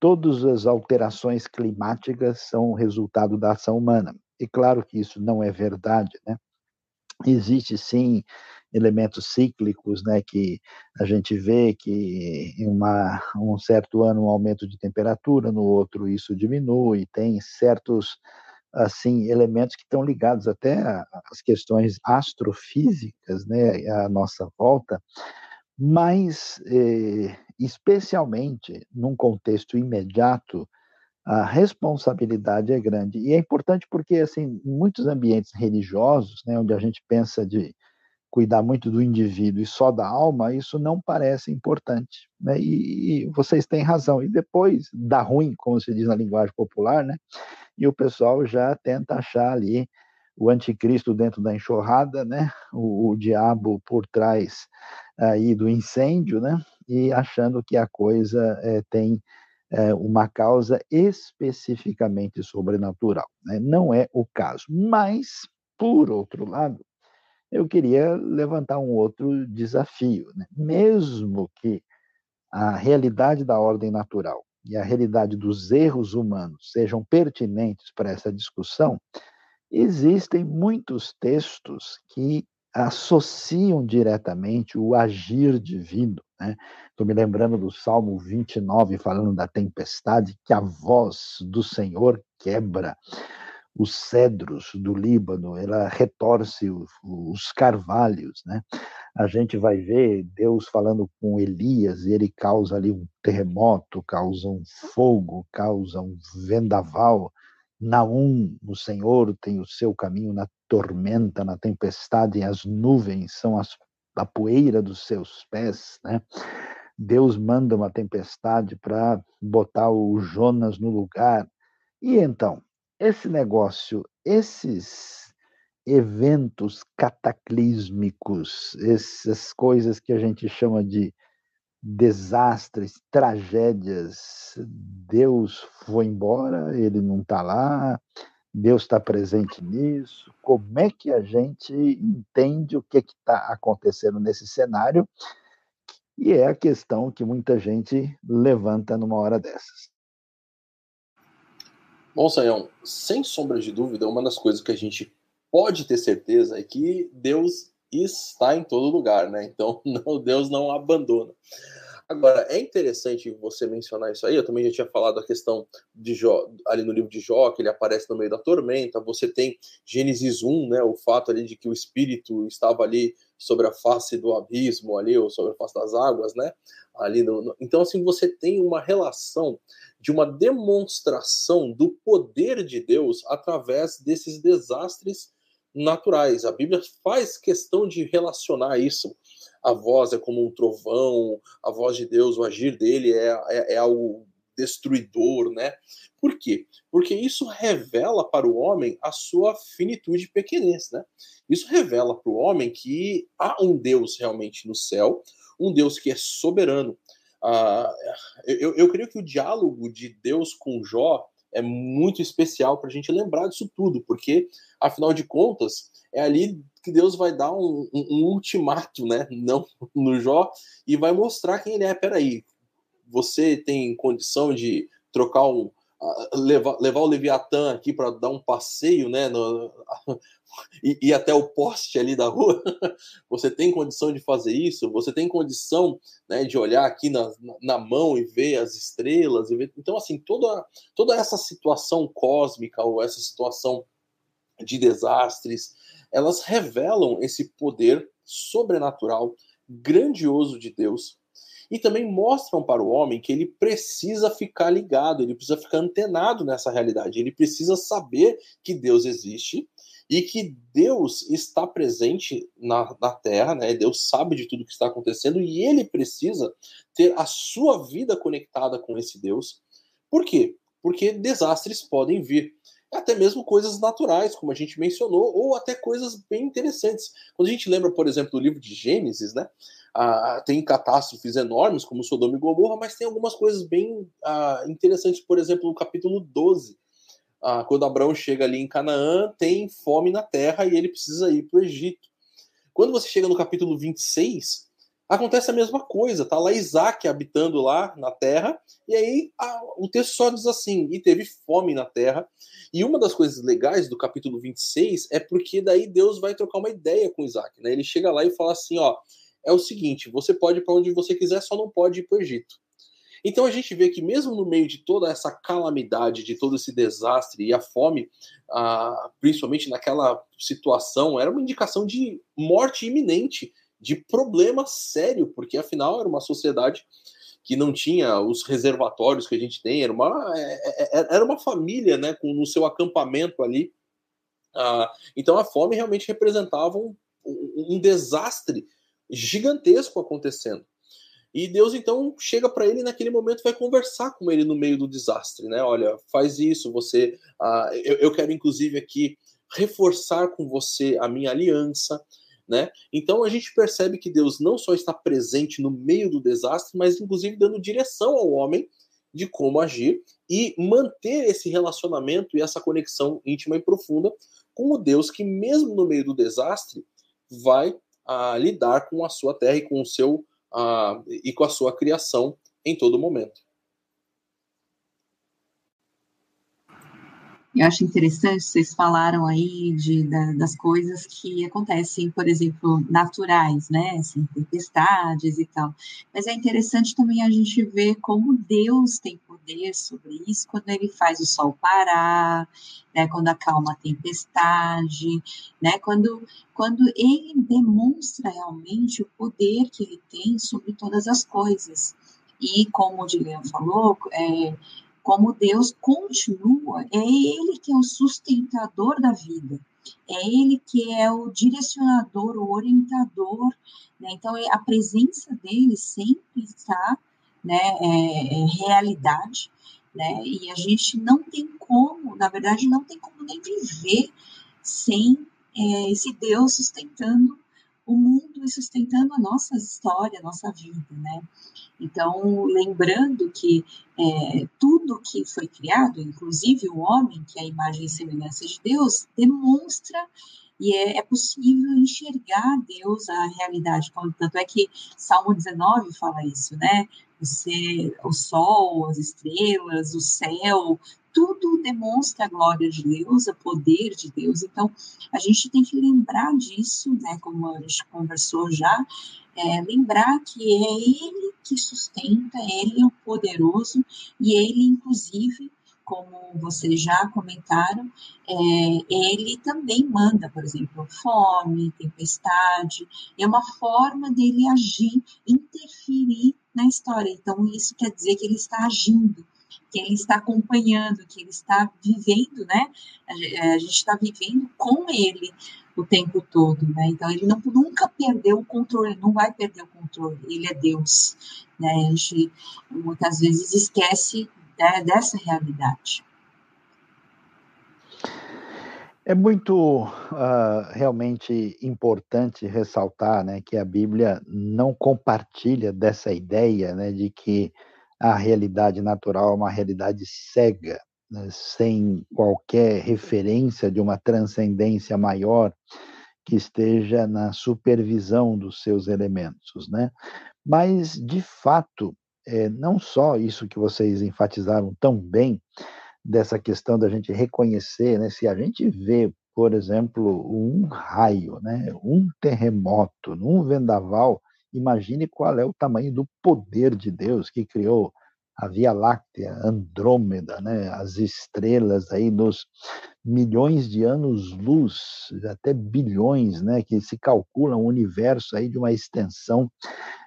todas as alterações climáticas são resultado da ação humana. E claro que isso não é verdade, né? Existe sim elementos cíclicos, né, que a gente vê que em uma, um certo ano um aumento de temperatura, no outro isso diminui, tem certos assim elementos que estão ligados até às questões astrofísicas, né, à nossa volta, mas eh, especialmente num contexto imediato a responsabilidade é grande. E é importante porque assim em muitos ambientes religiosos, né, onde a gente pensa de cuidar muito do indivíduo e só da alma, isso não parece importante, né? E, e vocês têm razão. E depois dá ruim, como se diz na linguagem popular, né? E o pessoal já tenta achar ali o anticristo dentro da enxurrada, né? O, o diabo por trás aí do incêndio, né? E achando que a coisa é, tem é, uma causa especificamente sobrenatural. Né? Não é o caso. Mas, por outro lado, eu queria levantar um outro desafio. Né? Mesmo que a realidade da ordem natural e a realidade dos erros humanos sejam pertinentes para essa discussão, existem muitos textos que associam diretamente o agir divino. Estou né? me lembrando do Salmo 29, falando da tempestade, que a voz do Senhor quebra os cedros do Líbano, ela retorce os, os carvalhos, né? A gente vai ver Deus falando com Elias e ele causa ali um terremoto, causa um fogo, causa um vendaval. Naum, o Senhor tem o seu caminho na tormenta, na tempestade, e as nuvens são as, a poeira dos seus pés, né? Deus manda uma tempestade para botar o Jonas no lugar. E então, esse negócio, esses eventos cataclísmicos, essas coisas que a gente chama de desastres, tragédias, Deus foi embora, ele não está lá, Deus está presente nisso. Como é que a gente entende o que está acontecendo nesse cenário? E é a questão que muita gente levanta numa hora dessas.
Bom, Sayão, sem sombra de dúvida, uma das coisas que a gente pode ter certeza é que Deus está em todo lugar, né? Então, não, Deus não abandona. Agora, é interessante você mencionar isso aí. Eu também já tinha falado a questão de Jó, ali no livro de Jó, que ele aparece no meio da tormenta. Você tem Gênesis 1, né? O fato ali de que o espírito estava ali sobre a face do abismo, ali, ou sobre a face das águas, né? Ali no, no... Então, assim, você tem uma relação de uma demonstração do poder de Deus através desses desastres naturais. A Bíblia faz questão de relacionar isso a voz é como um trovão, a voz de Deus, o agir dele é, é, é algo destruidor, né? Por quê? Porque isso revela para o homem a sua finitude e pequenez, né? Isso revela para o homem que há um Deus realmente no céu, um Deus que é soberano. Ah, eu, eu creio que o diálogo de Deus com Jó é muito especial para a gente lembrar disso tudo, porque, afinal de contas, é ali que Deus vai dar um, um, um ultimato, né? Não no Jó, e vai mostrar quem ele é. Peraí, você tem condição de trocar um. levar, levar o Leviatã aqui para dar um passeio, né? No, e ir até o poste ali da rua, você tem condição de fazer isso? Você tem condição né, de olhar aqui na, na mão e ver as estrelas? E ver... Então, assim, toda, toda essa situação cósmica ou essa situação de desastres, elas revelam esse poder sobrenatural, grandioso de Deus. E também mostram para o homem que ele precisa ficar ligado, ele precisa ficar antenado nessa realidade, ele precisa saber que Deus existe e que Deus está presente na, na Terra, né? Deus sabe de tudo que está acontecendo e ele precisa ter a sua vida conectada com esse Deus. Por quê? Porque desastres podem vir. Até mesmo coisas naturais, como a gente mencionou, ou até coisas bem interessantes. Quando a gente lembra, por exemplo, do livro de Gênesis, né? Ah, tem catástrofes enormes, como Sodoma e Gomorra, mas tem algumas coisas bem ah, interessantes, por exemplo, no capítulo 12 ah, quando Abraão chega ali em Canaã, tem fome na terra e ele precisa ir para o Egito. Quando você chega no capítulo 26, acontece a mesma coisa. Tá lá Isaac habitando lá na terra, e aí a, o texto só diz assim: e teve fome na terra. E uma das coisas legais do capítulo 26 é porque daí Deus vai trocar uma ideia com Isaac. Né? Ele chega lá e fala assim: ó, é o seguinte, você pode ir para onde você quiser, só não pode ir para o Egito. Então a gente vê que mesmo no meio de toda essa calamidade, de todo esse desastre e a fome, ah, principalmente naquela situação, era uma indicação de morte iminente, de problema sério, porque afinal era uma sociedade que não tinha os reservatórios que a gente tem, era uma, é, é, é, era uma família né, com, no seu acampamento ali. Ah, então a fome realmente representava um, um desastre gigantesco acontecendo. E Deus então chega para ele naquele momento vai conversar com ele no meio do desastre, né? Olha, faz isso, você, uh, eu, eu, quero inclusive aqui reforçar com você a minha aliança, né? Então a gente percebe que Deus não só está presente no meio do desastre, mas inclusive dando direção ao homem de como agir e manter esse relacionamento e essa conexão íntima e profunda com o Deus que mesmo no meio do desastre vai uh, lidar com a sua terra e com o seu uh, e com a sua criação em todo momento.
Eu acho interessante, vocês falaram aí de, da, das coisas que acontecem, por exemplo, naturais, né, assim, tempestades e tal. Mas é interessante também a gente ver como Deus tem poder sobre isso quando ele faz o sol parar, né, quando acalma a tempestade, né, quando, quando ele demonstra realmente o poder que ele tem sobre todas as coisas. E como o Dilian falou, é, como Deus continua, é Ele que é o sustentador da vida, é Ele que é o direcionador, o orientador, né? então é, a presença dele sempre está, né, é, é realidade, né, e a gente não tem como, na verdade, não tem como nem viver sem é, esse Deus sustentando o mundo e sustentando a nossa história, a nossa vida, né? Então, lembrando que é, tudo que foi criado, inclusive o homem, que é a imagem e semelhança de Deus, demonstra e é, é, possível enxergar Deus, a realidade. Tanto é que Salmo 19 fala isso, né? Você, o sol, as estrelas, o céu, tudo demonstra a glória de Deus, o poder de Deus. Então, a gente tem que lembrar disso, né? Como a gente conversou já, é, lembrar que é Ele que sustenta, Ele é o poderoso e Ele, inclusive, como vocês já comentaram, é, ele também manda, por exemplo, fome, tempestade, é uma forma dele agir, interferir na história. Então, isso quer dizer que ele está agindo, que ele está acompanhando, que ele está vivendo, né? A gente está vivendo com ele o tempo todo, né? Então ele não, nunca perdeu o controle, não vai perder o controle. Ele é Deus, né? A gente muitas vezes esquece né, dessa realidade.
É muito uh, realmente importante ressaltar né, que a Bíblia não compartilha dessa ideia né, de que a realidade natural é uma realidade cega, né, sem qualquer referência de uma transcendência maior que esteja na supervisão dos seus elementos. Né? Mas, de fato, é, não só isso que vocês enfatizaram tão bem, dessa questão da gente reconhecer, né, se a gente vê, por exemplo, um raio, né, um terremoto, um vendaval, imagine qual é o tamanho do poder de Deus que criou a Via Láctea, Andrômeda, né, as estrelas aí nos milhões de anos-luz, até bilhões, né, que se calcula um universo aí de uma extensão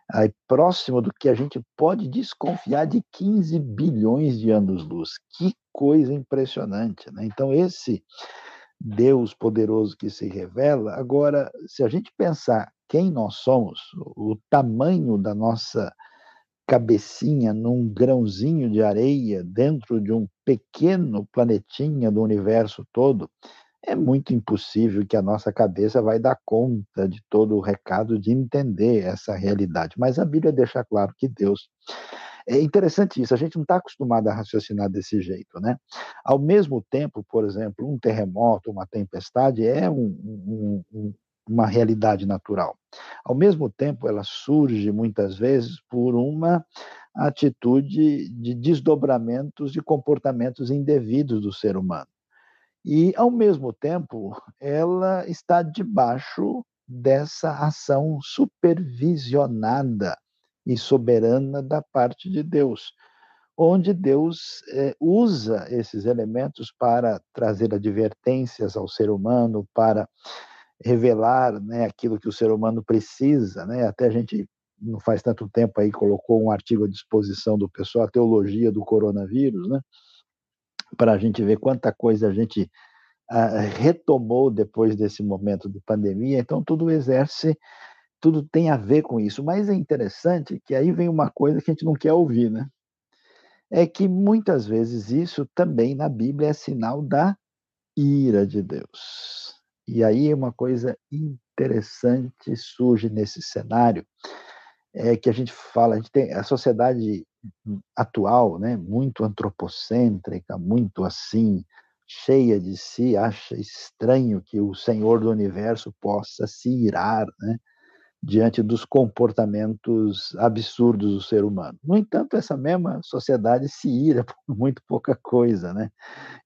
aí, próximo do que a gente pode desconfiar de 15 bilhões de anos-luz. Que coisa impressionante, né? Então esse Deus poderoso que se revela, agora, se a gente pensar quem nós somos, o tamanho da nossa cabecinha num grãozinho de areia dentro de um pequeno planetinha do universo todo, é muito impossível que a nossa cabeça vai dar conta de todo o recado de entender essa realidade. Mas a Bíblia deixa claro que Deus é interessante isso, a gente não está acostumado a raciocinar desse jeito, né? Ao mesmo tempo, por exemplo, um terremoto, uma tempestade é um, um, um uma realidade natural. Ao mesmo tempo, ela surge muitas vezes por uma atitude de desdobramentos de comportamentos indevidos do ser humano. E, ao mesmo tempo, ela está debaixo dessa ação supervisionada e soberana da parte de Deus, onde Deus é, usa esses elementos para trazer advertências ao ser humano, para revelar né, aquilo que o ser humano precisa. Né? Até a gente, não faz tanto tempo aí, colocou um artigo à disposição do pessoal, a teologia do coronavírus, né? para a gente ver quanta coisa a gente uh, retomou depois desse momento de pandemia. Então, tudo exerce, tudo tem a ver com isso. Mas é interessante que aí vem uma coisa que a gente não quer ouvir, né? É que muitas vezes isso também na Bíblia é sinal da ira de Deus. E aí uma coisa interessante surge nesse cenário, é que a gente fala, a gente tem a sociedade atual, né, muito antropocêntrica, muito assim, cheia de si, acha estranho que o Senhor do universo possa se irar, né, diante dos comportamentos absurdos do ser humano. No entanto, essa mesma sociedade se ira por muito pouca coisa, né?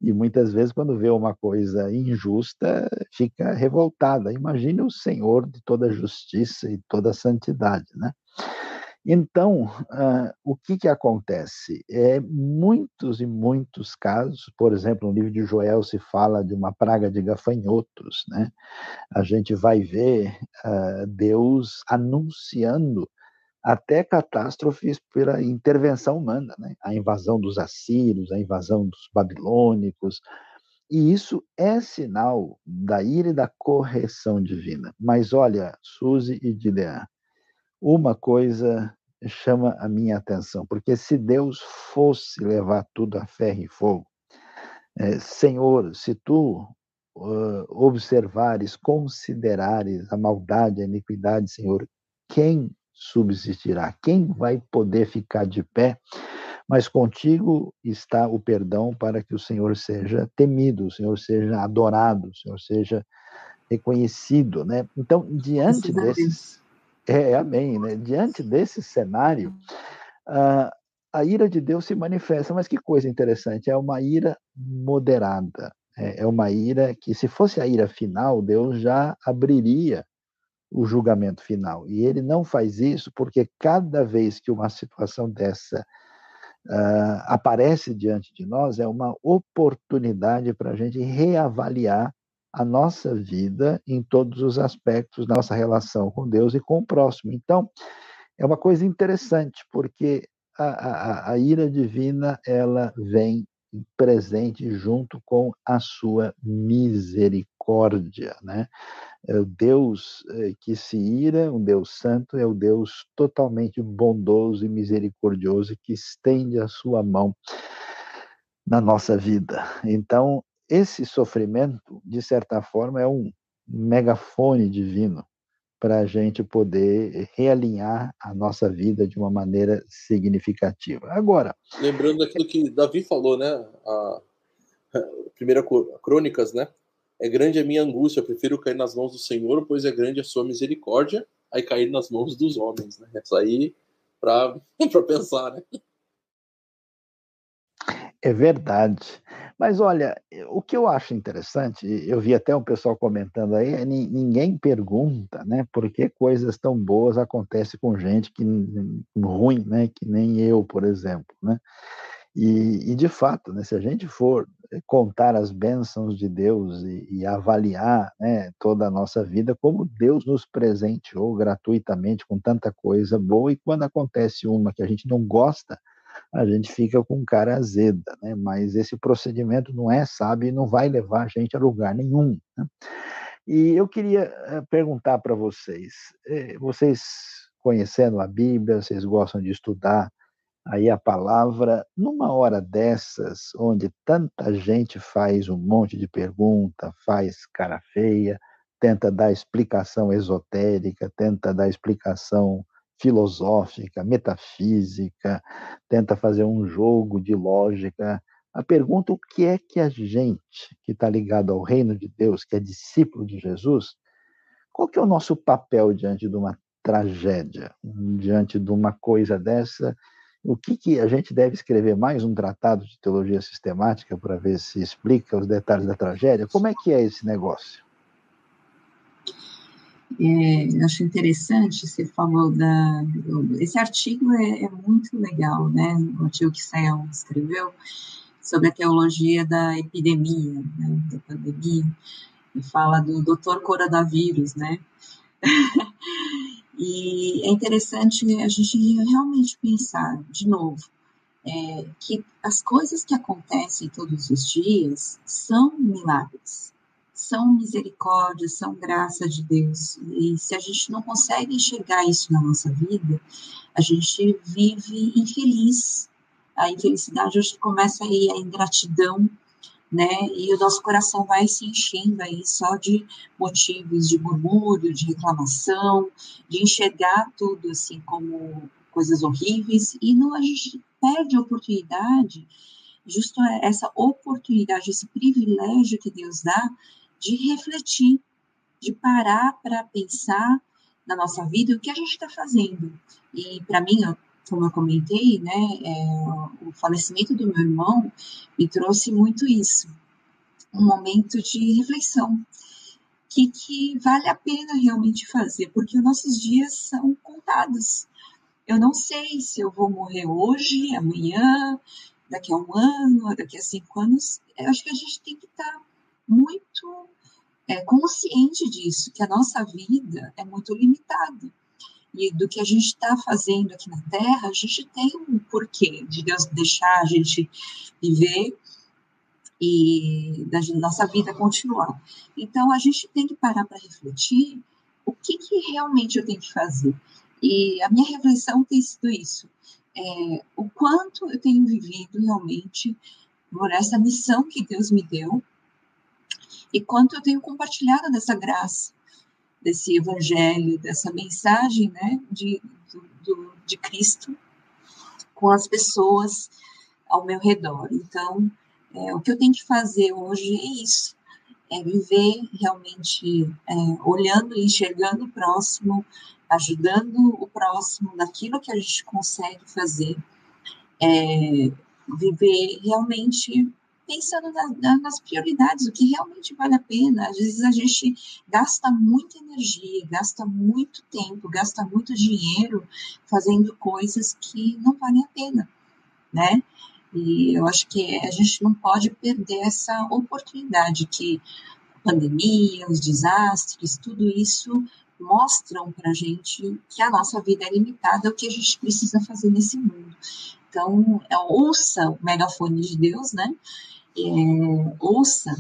E muitas vezes, quando vê uma coisa injusta, fica revoltada. Imagine o Senhor de toda justiça e toda santidade, né? Então, uh, o que, que acontece? É, muitos e muitos casos, por exemplo, no livro de Joel se fala de uma praga de gafanhotos, né? A gente vai ver uh, Deus anunciando até catástrofes pela intervenção humana, né? A invasão dos assírios, a invasão dos babilônicos, e isso é sinal da ira e da correção divina. Mas olha, Suzy e Dilean, uma coisa chama a minha atenção, porque se Deus fosse levar tudo a ferro e fogo, é, Senhor, se tu uh, observares, considerares a maldade, a iniquidade, Senhor, quem subsistirá? Quem vai poder ficar de pé? Mas contigo está o perdão para que o Senhor seja temido, o Senhor seja adorado, o Senhor seja reconhecido, né? Então, diante desses é, amém. Né? Diante desse cenário, a, a ira de Deus se manifesta, mas que coisa interessante, é uma ira moderada. É, é uma ira que, se fosse a ira final, Deus já abriria o julgamento final. E ele não faz isso porque cada vez que uma situação dessa uh, aparece diante de nós, é uma oportunidade para a gente reavaliar a nossa vida em todos os aspectos, nossa relação com Deus e com o próximo. Então, é uma coisa interessante, porque a, a, a ira divina ela vem presente junto com a sua misericórdia, né? É o Deus eh, que se ira, um Deus santo, é o Deus totalmente bondoso e misericordioso que estende a sua mão na nossa vida. Então, esse sofrimento, de certa forma, é um megafone divino para a gente poder realinhar a nossa vida de uma maneira significativa. Agora.
Lembrando aquilo que Davi falou, né? A primeira Crônicas, né? É grande a minha angústia, eu prefiro cair nas mãos do Senhor, pois é grande a sua misericórdia, aí cair nas mãos dos homens, né? Isso aí para pensar, né?
É verdade. Mas olha, o que eu acho interessante, eu vi até um pessoal comentando aí, é ninguém pergunta, né, por que coisas tão boas acontecem com gente que ruim, né, que nem eu, por exemplo, né? E, e de fato, né, se a gente for contar as bênçãos de Deus e, e avaliar né, toda a nossa vida, como Deus nos presenteou gratuitamente com tanta coisa boa, e quando acontece uma que a gente não gosta, a gente fica com cara azeda, né? Mas esse procedimento não é sábio e não vai levar a gente a lugar nenhum. Né? E eu queria eh, perguntar para vocês, eh, vocês conhecendo a Bíblia, vocês gostam de estudar aí a palavra, numa hora dessas, onde tanta gente faz um monte de pergunta, faz cara feia, tenta dar explicação esotérica, tenta dar explicação filosófica, metafísica, tenta fazer um jogo de lógica. A pergunta o que é que a gente, que está ligado ao reino de Deus, que é discípulo de Jesus, qual que é o nosso papel diante de uma tragédia, diante de uma coisa dessa? O que, que a gente deve escrever mais um tratado de teologia sistemática para ver se explica os detalhes da tragédia? Como é que é esse negócio?
É, acho interessante, você falou da. Esse artigo é, é muito legal, né? O artigo que Sayão escreveu sobre a teologia da epidemia, né, da pandemia, e fala do doutor coronavírus, né? e é interessante a gente realmente pensar, de novo, é, que as coisas que acontecem todos os dias são milagres são misericórdia, são graça de Deus. E se a gente não consegue enxergar isso na nossa vida, a gente vive infeliz. A infelicidade hoje começa aí a ingratidão, né? E o nosso coração vai se enchendo aí só de motivos de murmúrio, de reclamação, de enxergar tudo assim como coisas horríveis e não a gente perde a oportunidade, justo essa oportunidade, esse privilégio que Deus dá de refletir, de parar para pensar na nossa vida o que a gente está fazendo. E para mim, como eu comentei, né, é, o falecimento do meu irmão me trouxe muito isso, um momento de reflexão. Que, que vale a pena realmente fazer, porque os nossos dias são contados. Eu não sei se eu vou morrer hoje, amanhã, daqui a um ano, daqui a cinco anos. Eu acho que a gente tem que estar tá muito é, consciente disso, que a nossa vida é muito limitada. E do que a gente está fazendo aqui na Terra, a gente tem um porquê de Deus deixar a gente viver e da nossa vida continuar. Então, a gente tem que parar para refletir o que, que realmente eu tenho que fazer. E a minha reflexão tem sido isso. É, o quanto eu tenho vivido realmente por essa missão que Deus me deu e quanto eu tenho compartilhado dessa graça, desse evangelho, dessa mensagem né, de, do, de Cristo com as pessoas ao meu redor. Então, é, o que eu tenho que fazer hoje é isso, é viver realmente é, olhando e enxergando o próximo, ajudando o próximo naquilo que a gente consegue fazer, é, viver realmente pensando na, na, nas prioridades, o que realmente vale a pena. Às vezes a gente gasta muita energia, gasta muito tempo, gasta muito dinheiro fazendo coisas que não valem a pena, né? E eu acho que a gente não pode perder essa oportunidade que a pandemia, os desastres, tudo isso mostram para a gente que a nossa vida é limitada, o que a gente precisa fazer nesse mundo. Então, é, ouça o megafone de Deus, né? É, ouça,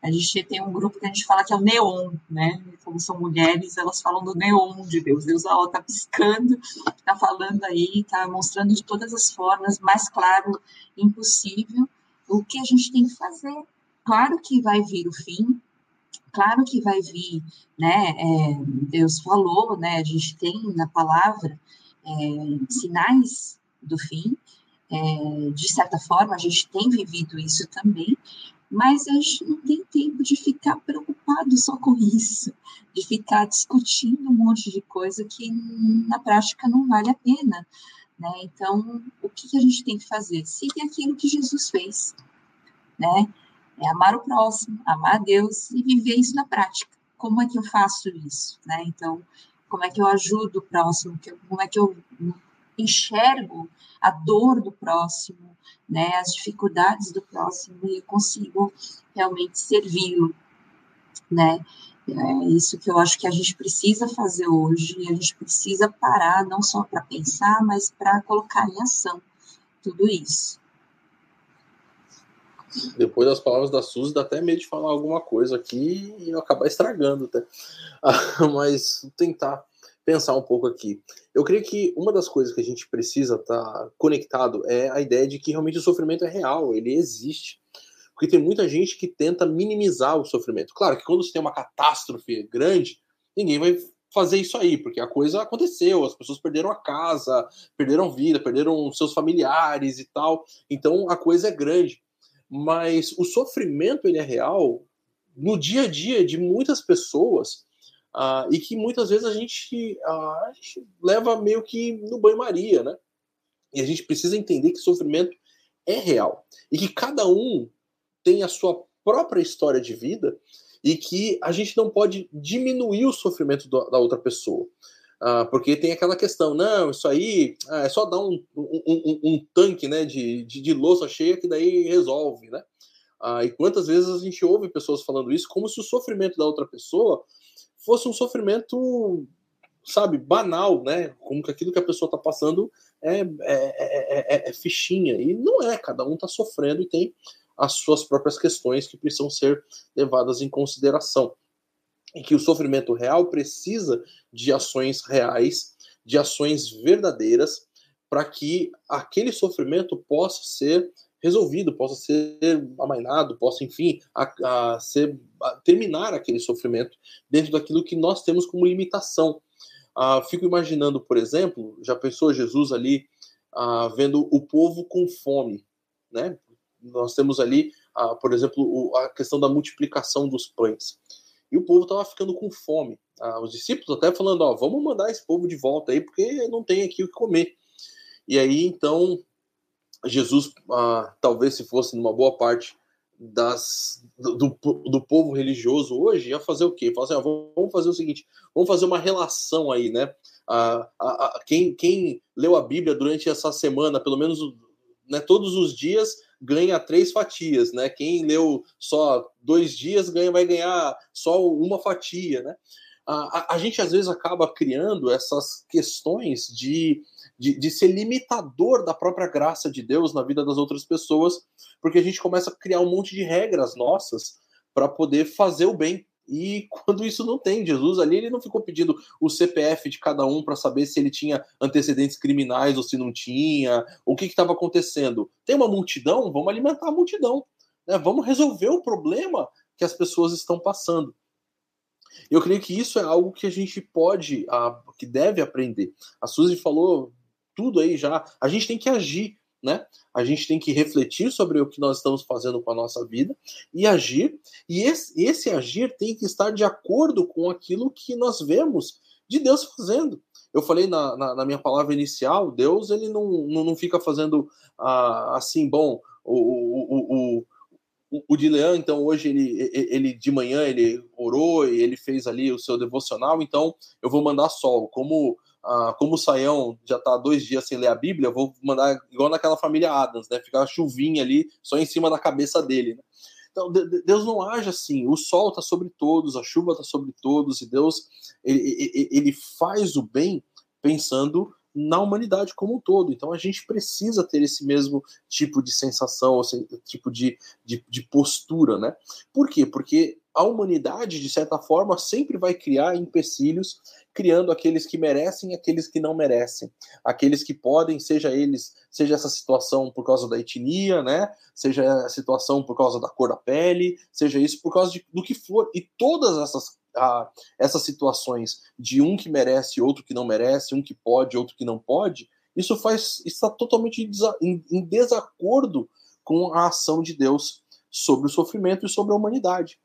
a gente tem um grupo que a gente fala que é o neon, né? Como são mulheres, elas falam do neon de Deus. Deus está piscando, está falando aí, está mostrando de todas as formas, mais claro impossível, o que a gente tem que fazer. Claro que vai vir o fim, claro que vai vir, né? É, Deus falou, né? A gente tem na palavra é, sinais do fim, é, de certa forma, a gente tem vivido isso também, mas a gente não tem tempo de ficar preocupado só com isso, de ficar discutindo um monte de coisa que na prática não vale a pena. Né? Então, o que, a gente tem que fazer? Seguir aquilo que Jesus fez, né? É amar o próximo, amar a Deus e viver isso na prática. Como é que eu faço isso? Né? Então, como é que eu ajudo o próximo? Como é que eu enxergo a dor do próximo, né, as dificuldades do próximo e consigo realmente servi-lo, né? É isso que eu acho que a gente precisa fazer hoje, a gente precisa parar não só para pensar, mas para colocar em ação tudo isso.
Depois das palavras da Suzy, dá até medo de falar alguma coisa aqui e acabar estragando até. mas tentar pensar um pouco aqui. Eu creio que uma das coisas que a gente precisa estar tá conectado é a ideia de que realmente o sofrimento é real, ele existe. Porque tem muita gente que tenta minimizar o sofrimento. Claro que quando você tem uma catástrofe grande, ninguém vai fazer isso aí, porque a coisa aconteceu, as pessoas perderam a casa, perderam vida, perderam seus familiares e tal. Então a coisa é grande. Mas o sofrimento ele é real no dia a dia de muitas pessoas uh, e que muitas vezes a gente, uh, a gente leva meio que no banho-maria, né? E a gente precisa entender que sofrimento é real e que cada um tem a sua própria história de vida e que a gente não pode diminuir o sofrimento da outra pessoa. Ah, porque tem aquela questão, não, isso aí ah, é só dar um, um, um, um tanque né, de, de, de, louça cheia que daí resolve, né? Ah, e quantas vezes a gente ouve pessoas falando isso como se o sofrimento da outra pessoa fosse um sofrimento, sabe, banal, né? Como que aquilo que a pessoa está passando é, é, é, é, é, fichinha. E não é, cada um está sofrendo e tem as suas próprias questões que precisam ser levadas em consideração. E que o sofrimento real precisa de ações reais, de ações verdadeiras, para que aquele sofrimento possa ser resolvido, possa ser amainado, possa, enfim, a, a ser, a terminar aquele sofrimento dentro daquilo que nós temos como limitação. Uh, fico imaginando, por exemplo, já pensou Jesus ali uh, vendo o povo com fome, né? Nós temos ali, uh, por exemplo, o, a questão da multiplicação dos pães. E o povo estava ficando com fome. os discípulos até falando, ó, vamos mandar esse povo de volta aí, porque não tem aqui o que comer. E aí, então, Jesus, talvez se fosse numa boa parte das, do, do povo religioso hoje ia fazer o quê? Falar assim, ah, vamos fazer o seguinte, vamos fazer uma relação aí, né? Ah, ah, quem, quem leu a Bíblia durante essa semana, pelo menos né, todos os dias, ganha três fatias, né? Quem leu só dois dias ganha, vai ganhar só uma fatia, né? A, a, a gente às vezes acaba criando essas questões de de, de ser limitador da própria graça de Deus na vida das outras pessoas, porque a gente começa a criar um monte de regras nossas para poder fazer o bem. E quando isso não tem, Jesus ali ele não ficou pedindo o CPF de cada um para saber se ele tinha antecedentes criminais ou se não tinha, o que estava acontecendo. Tem uma multidão, vamos alimentar a multidão, né? vamos resolver o problema que as pessoas estão passando. Eu creio que isso é algo que a gente pode, que deve aprender. A Suzy falou tudo aí já. A gente tem que agir, né? A gente tem que refletir sobre o que nós estamos fazendo com a nossa vida e agir. E esse, esse agir tem que estar de acordo com aquilo que nós vemos de Deus fazendo. Eu falei na, na, na minha palavra inicial, Deus ele não, não, não fica fazendo ah, assim, bom, o, o, o, o, o Dilean, então hoje ele, ele de manhã ele orou e ele fez ali o seu devocional, então eu vou mandar sol. Como ah, como o Saião já está dois dias sem ler a Bíblia, vou mandar igual naquela família Adams, né? Ficar chuvinha ali só em cima da cabeça dele. Né? Então, Deus não age assim. O sol está sobre todos, a chuva está sobre todos, e Deus ele, ele faz o bem pensando na humanidade como um todo. Então a gente precisa ter esse mesmo tipo de sensação, esse tipo de, de, de postura, né? Por quê? Porque a humanidade, de certa forma, sempre vai criar empecilhos, criando aqueles que merecem e aqueles que não merecem. Aqueles que podem, seja eles, seja essa situação por causa da etnia, né? Seja a situação por causa da cor da pele, seja isso por causa de, do que for. E todas essas essas situações de um que merece, outro que não merece, um que pode, outro que não pode, isso faz está totalmente em desacordo com a ação de Deus sobre o sofrimento e sobre a humanidade.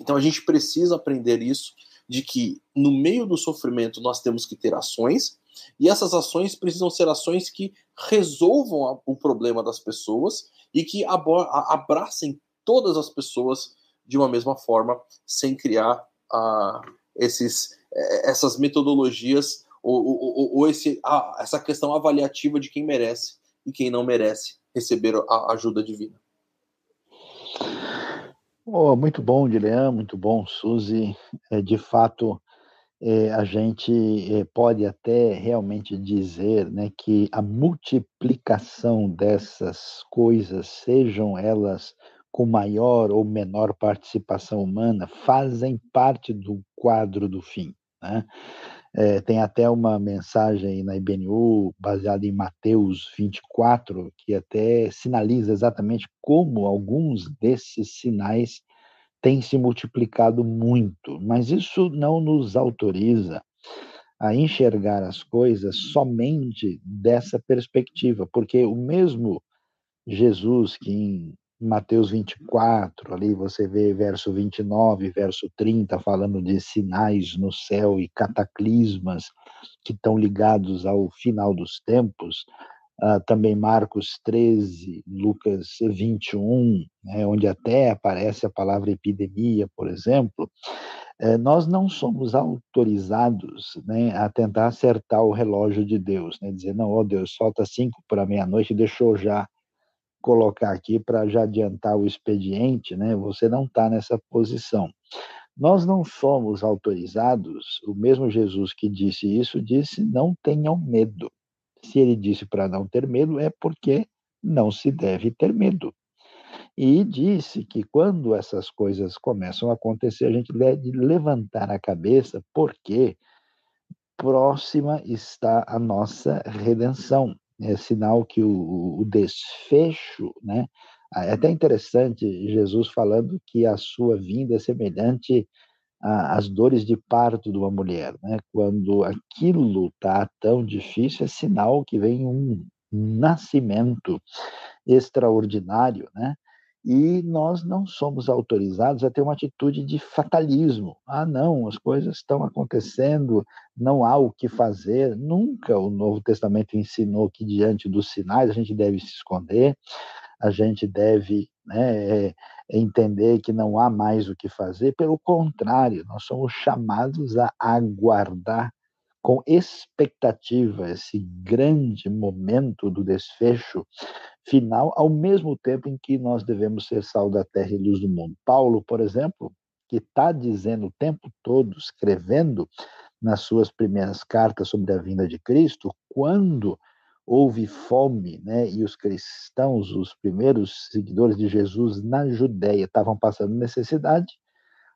Então a gente precisa aprender isso, de que no meio do sofrimento nós temos que ter ações, e essas ações precisam ser ações que resolvam o problema das pessoas e que abracem todas as pessoas de uma mesma forma, sem criar esses, eh, essas metodologias ou, ou, ou esse, essa questão avaliativa de quem merece e quem não merece receber a ajuda divina.
Oh, muito bom, Dilean, muito bom, Suzy. É, de fato, é, a gente é, pode até realmente dizer né, que a multiplicação dessas coisas, sejam elas com maior ou menor participação humana, fazem parte do quadro do fim. Né? É, tem até uma mensagem na IBNU baseada em Mateus 24, que até sinaliza exatamente como alguns desses sinais têm se multiplicado muito, mas isso não nos autoriza a enxergar as coisas somente dessa perspectiva, porque o mesmo Jesus que em Mateus 24, ali você vê verso 29, verso 30, falando de sinais no céu e cataclismas que estão ligados ao final dos tempos. Uh, também Marcos 13, Lucas 21, né, onde até aparece a palavra epidemia, por exemplo, eh, nós não somos autorizados né, a tentar acertar o relógio de Deus, né, dizer, não, ó oh, Deus, falta cinco para meia-noite, deixou já colocar aqui para já adiantar o expediente, né, você não está nessa posição. Nós não somos autorizados, o mesmo Jesus que disse isso, disse, não tenham medo. Se ele disse para não ter medo, é porque não se deve ter medo. E disse que quando essas coisas começam a acontecer, a gente deve levantar a cabeça, porque próxima está a nossa redenção. É sinal que o, o desfecho, né? É até interessante Jesus falando que a sua vinda é semelhante às dores de parto de uma mulher, né? Quando aquilo está tão difícil, é sinal que vem um nascimento extraordinário, né? E nós não somos autorizados a ter uma atitude de fatalismo. Ah, não, as coisas estão acontecendo, não há o que fazer. Nunca o Novo Testamento ensinou que diante dos sinais a gente deve se esconder, a gente deve né, é, entender que não há mais o que fazer. Pelo contrário, nós somos chamados a aguardar com expectativa esse grande momento do desfecho final, ao mesmo tempo em que nós devemos ser sal da terra e luz do mundo. Paulo, por exemplo, que está dizendo o tempo todo, escrevendo nas suas primeiras cartas sobre a vinda de Cristo, quando houve fome, né, e os cristãos, os primeiros seguidores de Jesus na Judéia, estavam passando necessidade,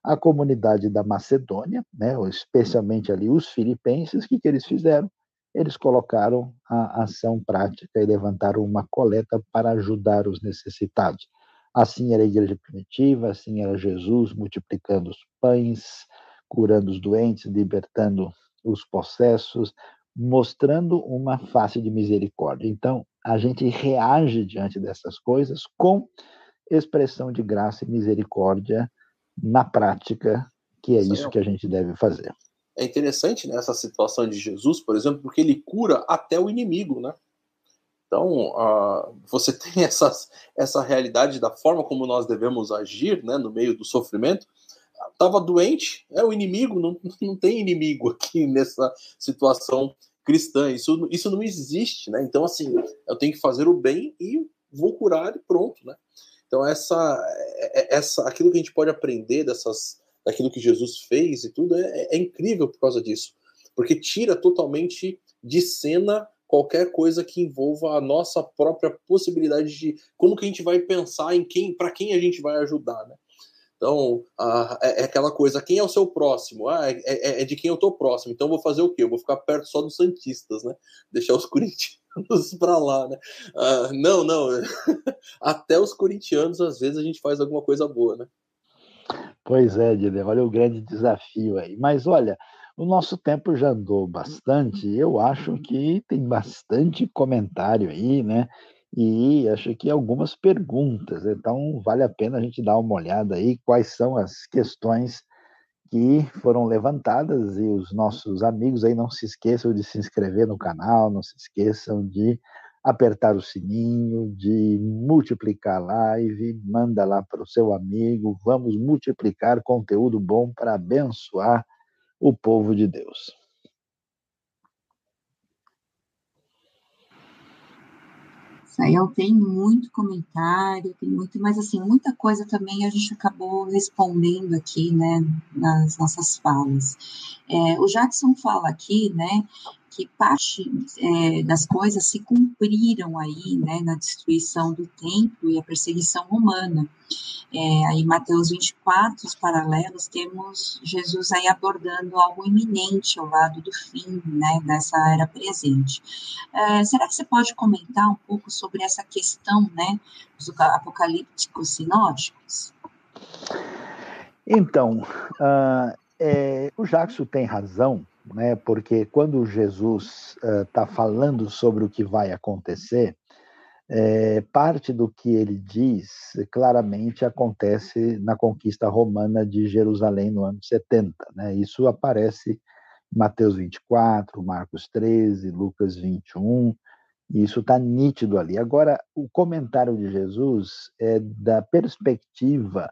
a comunidade da Macedônia, né, especialmente ali os filipenses, o que, que eles fizeram? Eles colocaram a ação prática e levantaram uma coleta para ajudar os necessitados. Assim era a igreja primitiva, assim era Jesus multiplicando os pães, curando os doentes, libertando os possessos, mostrando uma face de misericórdia. Então, a gente reage diante dessas coisas com expressão de graça e misericórdia na prática, que é isso que a gente deve fazer.
É interessante né, essa situação de Jesus, por exemplo, porque ele cura até o inimigo, né? Então, uh, você tem essas, essa realidade da forma como nós devemos agir né, no meio do sofrimento. Estava doente, é o inimigo, não, não tem inimigo aqui nessa situação cristã. Isso, isso não existe, né? Então, assim, eu tenho que fazer o bem e vou curar e pronto, né? Então, essa, é, é, essa, aquilo que a gente pode aprender dessas, daquilo que Jesus fez e tudo é, é incrível por causa disso, porque tira totalmente de cena qualquer coisa que envolva a nossa própria possibilidade de como que a gente vai pensar em quem, para quem a gente vai ajudar, né? Então, é, é, aquela coisa, quem é o seu próximo? Ah, é, é, é de quem eu tô próximo. Então, vou fazer o quê? Eu vou ficar perto só dos santistas, né? Deixar os corintianos para lá, né? Ah, não, não. Até os corintianos, às vezes, a gente faz alguma coisa boa, né?
Pois é, Dider, olha o grande desafio aí. Mas olha, o nosso tempo já andou bastante, eu acho que tem bastante comentário aí, né? E acho que algumas perguntas, então vale a pena a gente dar uma olhada aí quais são as questões que foram levantadas e os nossos amigos aí não se esqueçam de se inscrever no canal, não se esqueçam de apertar o sininho, de multiplicar a live, manda lá para o seu amigo, vamos multiplicar conteúdo bom para abençoar o povo de Deus.
Sael tem muito comentário, tem muito, mas assim, muita coisa também a gente acabou respondendo aqui, né, nas nossas falas. É, o Jackson fala aqui, né, que parte é, das coisas se cumpriram aí, né, na destruição do templo e a perseguição romana. É, aí, Mateus 24, os paralelos, temos Jesus aí abordando algo iminente ao lado do fim, né, dessa era presente. É, será que você pode comentar um pouco sobre essa questão, né, dos apocalípticos sinóticos?
Então, uh, é, o Jackson tem razão né? Porque quando Jesus está uh, falando sobre o que vai acontecer, é, parte do que ele diz claramente acontece na conquista romana de Jerusalém no ano 70. Né? Isso aparece em Mateus 24, Marcos 13, Lucas 21, e isso está nítido ali. Agora, o comentário de Jesus é da perspectiva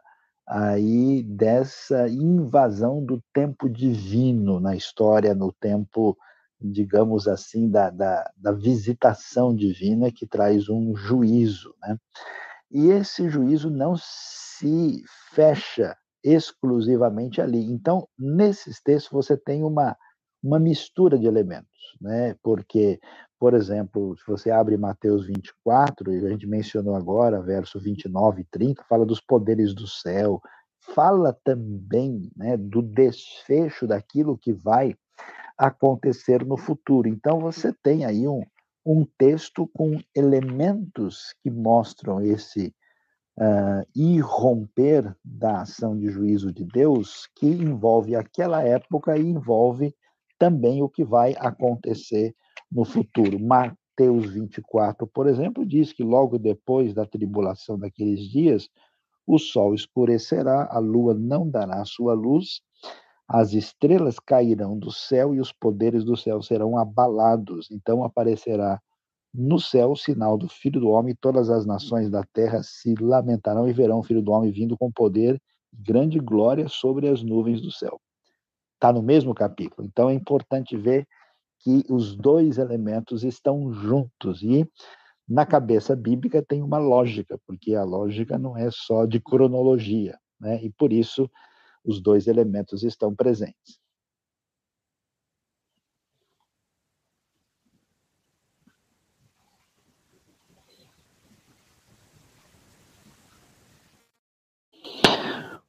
aí dessa invasão do tempo divino na história, no tempo digamos assim, da, da, da, visitação divina que traz um juízo. Né? E esse juízo não se fecha exclusivamente ali. Então, nesses textos, você tem uma, uma mistura de elementos, né? porque, por exemplo, se você abre Mateus 24, e a gente mencionou agora, verso 29 e 30, fala dos poderes do céu, fala também né, do desfecho daquilo que vai acontecer no futuro. Então, você tem aí um, um texto com elementos que mostram esse uh, irromper da ação de juízo de Deus, que envolve aquela época e envolve também o que vai acontecer no futuro. Mateus 24, por exemplo, diz que logo depois da tribulação daqueles dias, o sol escurecerá, a lua não dará sua luz, as estrelas cairão do céu e os poderes do céu serão abalados. Então aparecerá no céu o sinal do Filho do Homem, e todas as nações da terra se lamentarão e verão o Filho do Homem vindo com poder e grande glória sobre as nuvens do céu. Está no mesmo capítulo. Então é importante ver que os dois elementos estão juntos e na cabeça bíblica tem uma lógica, porque a lógica não é só de cronologia, né? E por isso os dois elementos estão presentes.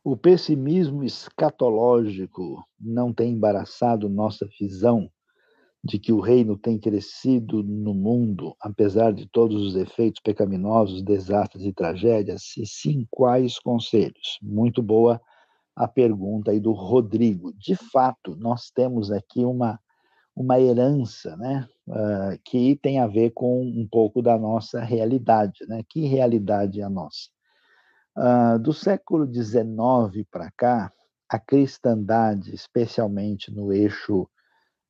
O pessimismo escatológico não tem embaraçado nossa visão de que o reino tem crescido no mundo, apesar de todos os efeitos pecaminosos, desastres e tragédias? E sim, quais conselhos? Muito boa a pergunta aí do Rodrigo. De fato, nós temos aqui uma, uma herança né, uh, que tem a ver com um pouco da nossa realidade. Né? Que realidade é a nossa? Uh, do século XIX para cá, a cristandade, especialmente no eixo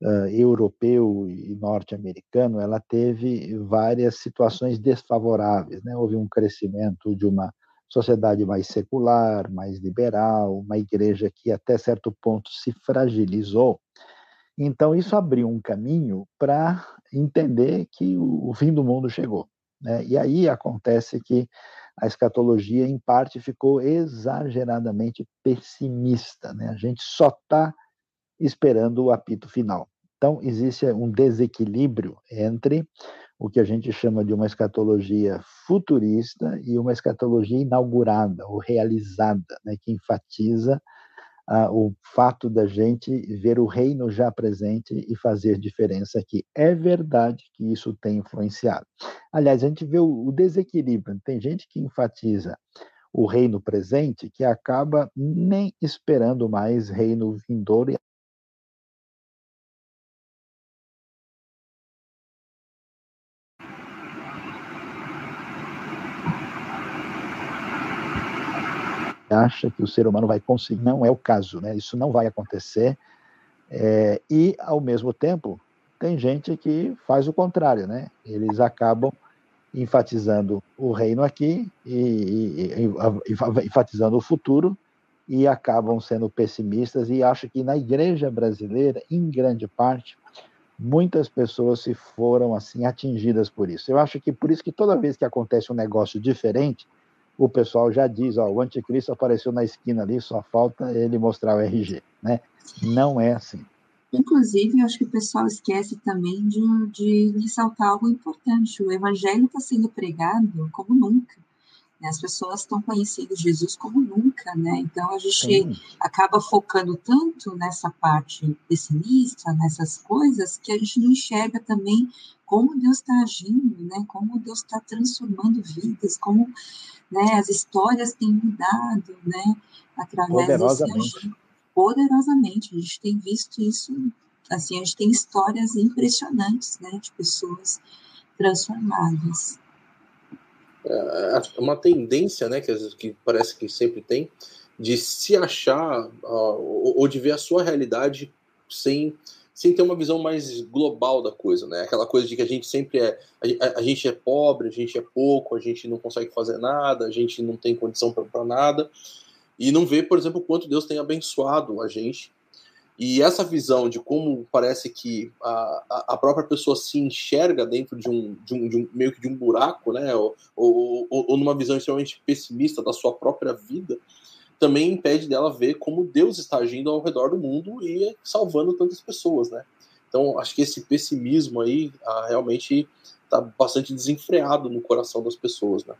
uh, europeu e norte-americano, ela teve várias situações desfavoráveis. Né? Houve um crescimento de uma sociedade mais secular, mais liberal, uma igreja que até certo ponto se fragilizou. Então, isso abriu um caminho para entender que o, o, fim do mundo chegou. Né? E aí acontece que a escatologia, em parte, ficou exageradamente pessimista. Né? A gente só está esperando o apito final. Então, existe um desequilíbrio entre o que a gente chama de uma escatologia futurista e uma escatologia inaugurada ou realizada, né, que enfatiza ah, o fato da gente ver o reino já presente e fazer diferença aqui. É verdade que isso tem influenciado. Aliás, a gente vê o, o desequilíbrio. Tem gente que enfatiza o reino presente que acaba nem esperando mais reino vindouro e acha que o ser humano vai conseguir. Não é o caso, né? Isso não vai acontecer. É, e, ao mesmo tempo, tem gente que faz o contrário, né? Eles acabam enfatizando o reino aqui e, e, e, enfatizando o futuro e acabam sendo pessimistas e acho que na igreja brasileira, em grande parte, muitas pessoas se foram assim atingidas por isso. Eu acho que por isso que toda vez que acontece um negócio diferente, o pessoal já diz, ó, o anticristo apareceu na esquina ali, só falta ele mostrar o RG, né? Não é assim.
Inclusive, eu acho que o pessoal esquece também de, de ressaltar algo importante. O evangelho está sendo pregado como nunca. Né? As pessoas estão conhecendo Jesus como nunca, né? Então a gente Sim. acaba focando tanto nessa parte pessimista, nessas coisas, que a gente não enxerga também como Deus está agindo, né? Como Deus está transformando vidas, como né, as histórias têm mudado, né? Através
poderosamente.
desse poderosamente. A gente tem visto isso, assim, a gente tem histórias impressionantes, né? De pessoas transformadas.
é, uma tendência, né, que, que parece que sempre tem, de se achar uh, ou de ver a sua realidade sem sem ter uma visão mais global da coisa, né? Aquela coisa de que a gente sempre é a, a, gente é pobre, a gente é pouco, a gente não consegue fazer nada, a gente não tem condição para nada e não vê, por exemplo, quanto Deus tem abençoado a gente. E essa visão de como parece que a, a própria pessoa se enxerga dentro de um, de um, de um meio que de um buraco, né? Ou, ou, ou numa visão extremamente pessimista da sua própria vida, também impede dela ver como Deus está agindo ao redor do mundo e salvando tantas pessoas, né? Então, acho que esse pessimismo aí ah, realmente está bastante desenfreado no coração das pessoas, né?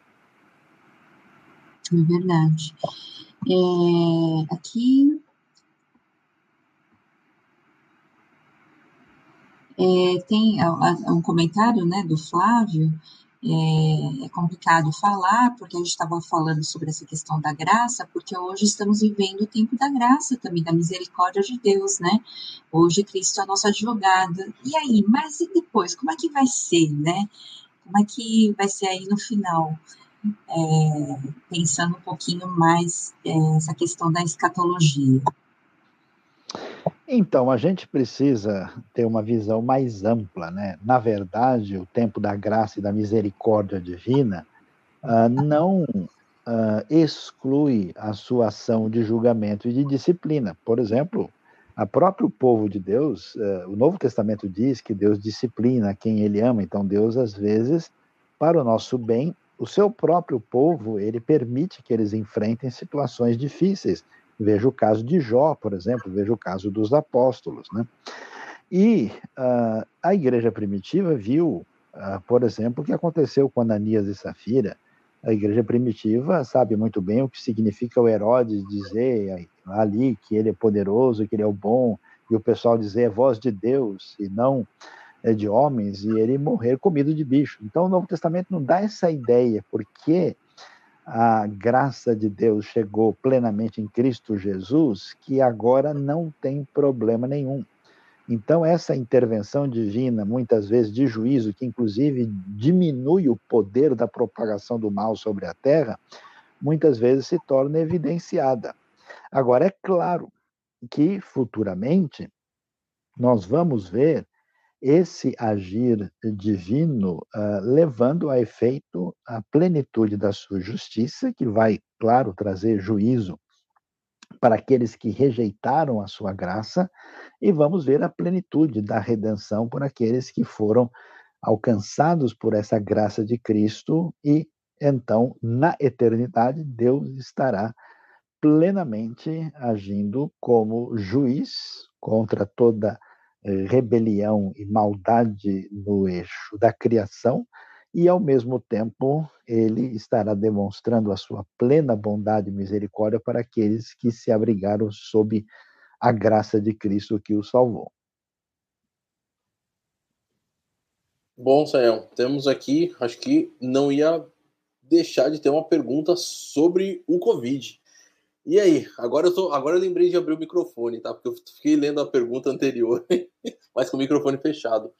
É verdade. É, aqui é, tem um comentário né, do Flávio é, é, complicado falar, porque a gente estava falando sobre essa questão da graça, porque hoje estamos vivendo o tempo da graça também, da misericórdia de Deus, né? Hoje Cristo é a nossa advogada. E aí, mas e depois? Como é que vai ser, né? Como é que vai ser aí no final? É, pensando um pouquinho mais é, essa questão da escatologia.
Então, a gente precisa ter uma visão mais ampla, né? Na verdade, o tempo da graça e da misericórdia divina uh, não uh, exclui a sua ação de julgamento e de disciplina. Por exemplo, a próprio povo de Deus, uh, o Novo Testamento diz que Deus disciplina quem ele ama, então Deus, às vezes, para o nosso bem, o seu próprio povo, ele permite que eles enfrentem situações difíceis Veja o caso de Jó, por exemplo, veja o caso dos apóstolos. Né? E uh, a igreja primitiva viu, uh, por exemplo, o que aconteceu com Ananias e Safira. A igreja primitiva sabe muito bem o que significa o Herodes dizer ali que ele é poderoso, que ele é o bom, e o pessoal dizer é voz de Deus e não é de homens, e ele morrer comido de bicho. Então o Novo Testamento não dá essa ideia, porque a graça de Deus chegou plenamente em Cristo Jesus, que agora não tem problema nenhum. Então, essa intervenção divina, muitas vezes de juízo, que inclusive diminui o poder da propagação do mal sobre a terra, muitas vezes se torna evidenciada. Agora, é claro que futuramente nós vamos ver esse agir divino uh, levando a efeito a plenitude da sua justiça, que vai, claro, trazer juízo para aqueles que rejeitaram a sua graça, e vamos ver a plenitude da redenção por aqueles que foram alcançados por essa graça de Cristo, e então, na eternidade, Deus estará plenamente agindo como juiz contra toda a rebelião e maldade no eixo da criação, e ao mesmo tempo ele estará demonstrando a sua plena bondade e misericórdia para aqueles que se abrigaram sob a graça de Cristo que o salvou.
Bom, Sayão, temos aqui, acho que não ia deixar de ter uma pergunta sobre o Covid. E aí, agora eu, tô, agora eu lembrei de abrir o microfone, tá? Porque eu fiquei lendo a pergunta anterior, mas com o microfone fechado.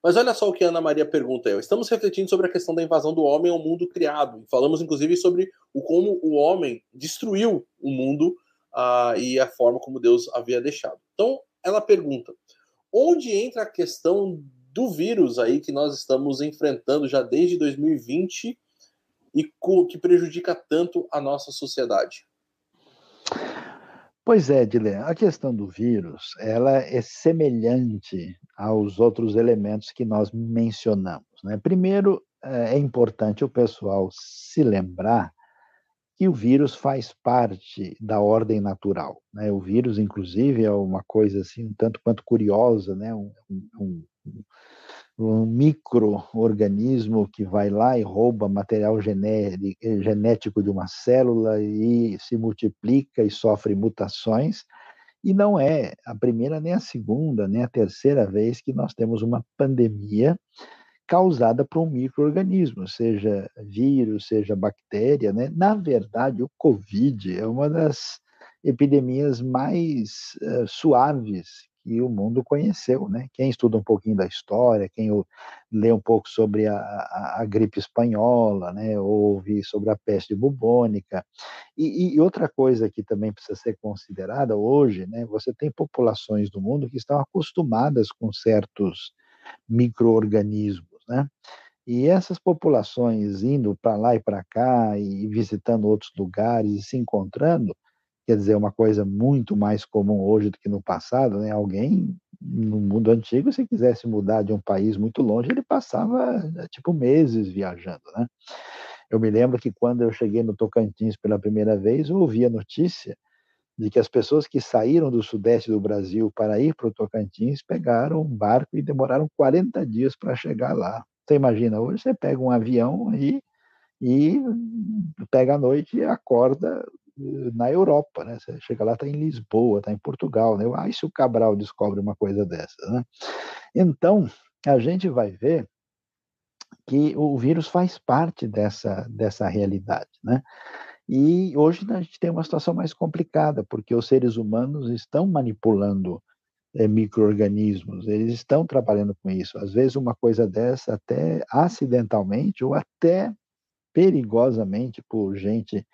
Mas olha só o que a Ana Maria pergunta. Eu. Estamos refletindo sobre a questão da invasão do homem ao mundo criado. Falamos, inclusive, sobre o como o homem destruiu o mundo uh, e a forma como Deus havia deixado. Então, ela pergunta: onde entra a questão do vírus aí que nós estamos enfrentando já desde 2020 e que prejudica tanto a nossa sociedade?
Pois é, Dilê, a questão do vírus, ela é semelhante aos outros elementos que nós mencionamos. Né? Primeiro, é, é importante o pessoal se lembrar que o vírus faz parte da ordem natural. Né? O vírus, inclusive, é uma coisa assim um tanto quanto curiosa, né? um, um, um microorganismo que vai lá e rouba material genético de uma célula e se multiplica e sofre mutações. E não é a primeira, nem a segunda, nem a terceira vez que nós temos uma pandemia causada por um microorganismo, seja vírus, seja bactéria. Né? Na verdade, o Covid é uma das epidemias mais uh, suaves que o mundo conheceu, né? Quem estuda um pouquinho da história, quem lê um pouco sobre a, a, a gripe espanhola, né? Ouve sobre a peste bubônica. E, e, outra coisa que também precisa ser considerada hoje, né? Você tem populações do mundo que estão acostumadas com certos microorganismos, né? E essas populações indo para lá e para cá e visitando outros lugares e se encontrando, quer dizer, uma coisa muito mais comum hoje do que no passado, né? Alguém no mundo antigo, se quisesse mudar de um país muito longe, ele passava tipo meses viajando, né? Eu me lembro que quando eu cheguei no Tocantins pela primeira vez, eu ouvi a notícia de que as pessoas que saíram do sudeste do Brasil para ir para o Tocantins pegaram um barco e demoraram 40 dias para chegar lá. Você imagina, hoje você pega um avião aí e pega a noite e acorda eh, na Europa, né? Você chega lá, está em Lisboa, está em Portugal, né? Ah, e se o Cabral descobre uma coisa dessa, né? Então, a gente vai ver que o vírus faz parte dessa, dessa realidade, né? E hoje a gente tem uma situação mais complicada, porque os seres humanos estão manipulando é, micro-organismos, eles estão trabalhando com isso. Às vezes, uma coisa dessa, até acidentalmente ou até perigosamente por gente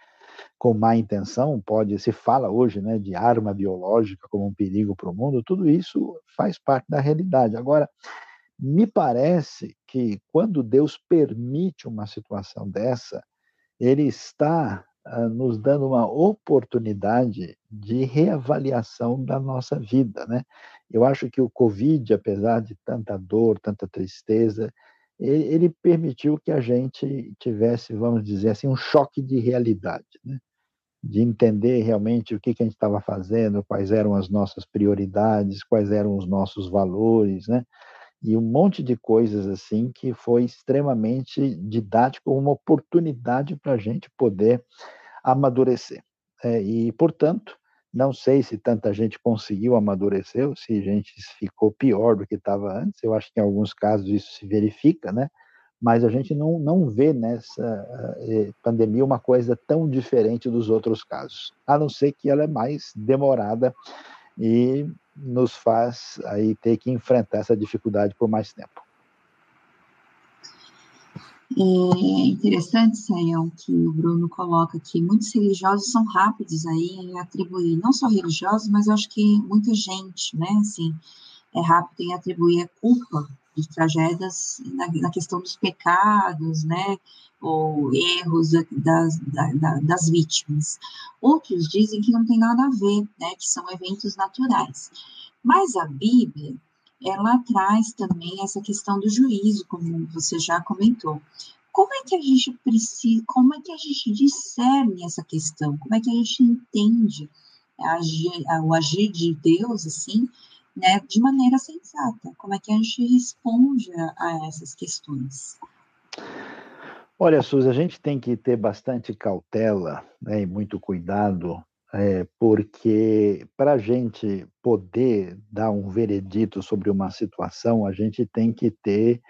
com má intenção, pode se fala hoje, né, de arma biológica como um perigo para o mundo, tudo isso faz parte da realidade. Agora, me parece que quando Deus permite uma situação dessa, ele está uh, nos dando uma oportunidade de reavaliação da nossa vida, né? Eu acho que o Covid, apesar de tanta dor, tanta tristeza, ele, permitiu que a gente tivesse, vamos dizer assim, um choque de realidade, né? de entender realmente o que, que a gente estava fazendo, quais eram as nossas prioridades, quais eram os nossos valores, né? E um monte de coisas assim que foi extremamente didático, uma oportunidade para a gente poder amadurecer. É, e, portanto, não sei se tanta gente conseguiu amadurecer, ou se a gente ficou pior do que estava antes. Eu acho que em alguns casos isso se verifica, né? Mas a gente não, não vê nessa eh, pandemia uma coisa tão diferente dos outros casos, a não ser que ela é mais demorada e nos faz aí ter que enfrentar essa dificuldade por mais tempo.
É interessante, Sayão, que o Bruno coloca que muitos religiosos são rápidos aí em atribuir, não só religiosos, mas eu acho que muita gente, né, assim, é rápido em atribuir a culpa de tragédias na, na questão dos pecados, né, ou erros das, das, das vítimas. Outros dizem que não tem nada a ver, né, que são eventos naturais. Mas a Bíblia, ela traz também essa questão do juízo, como você já comentou. Como é que a gente precisa, como é que a gente discerne essa questão? Como é que a gente entende agir, o agir de Deus, assim, né, de maneira sensata? Como é que a gente responde a, essas questões?
Olha, Suzy, a gente tem que ter bastante cautela né, e muito cuidado é, porque para a gente poder dar um veredito sobre uma situação, a gente tem que ter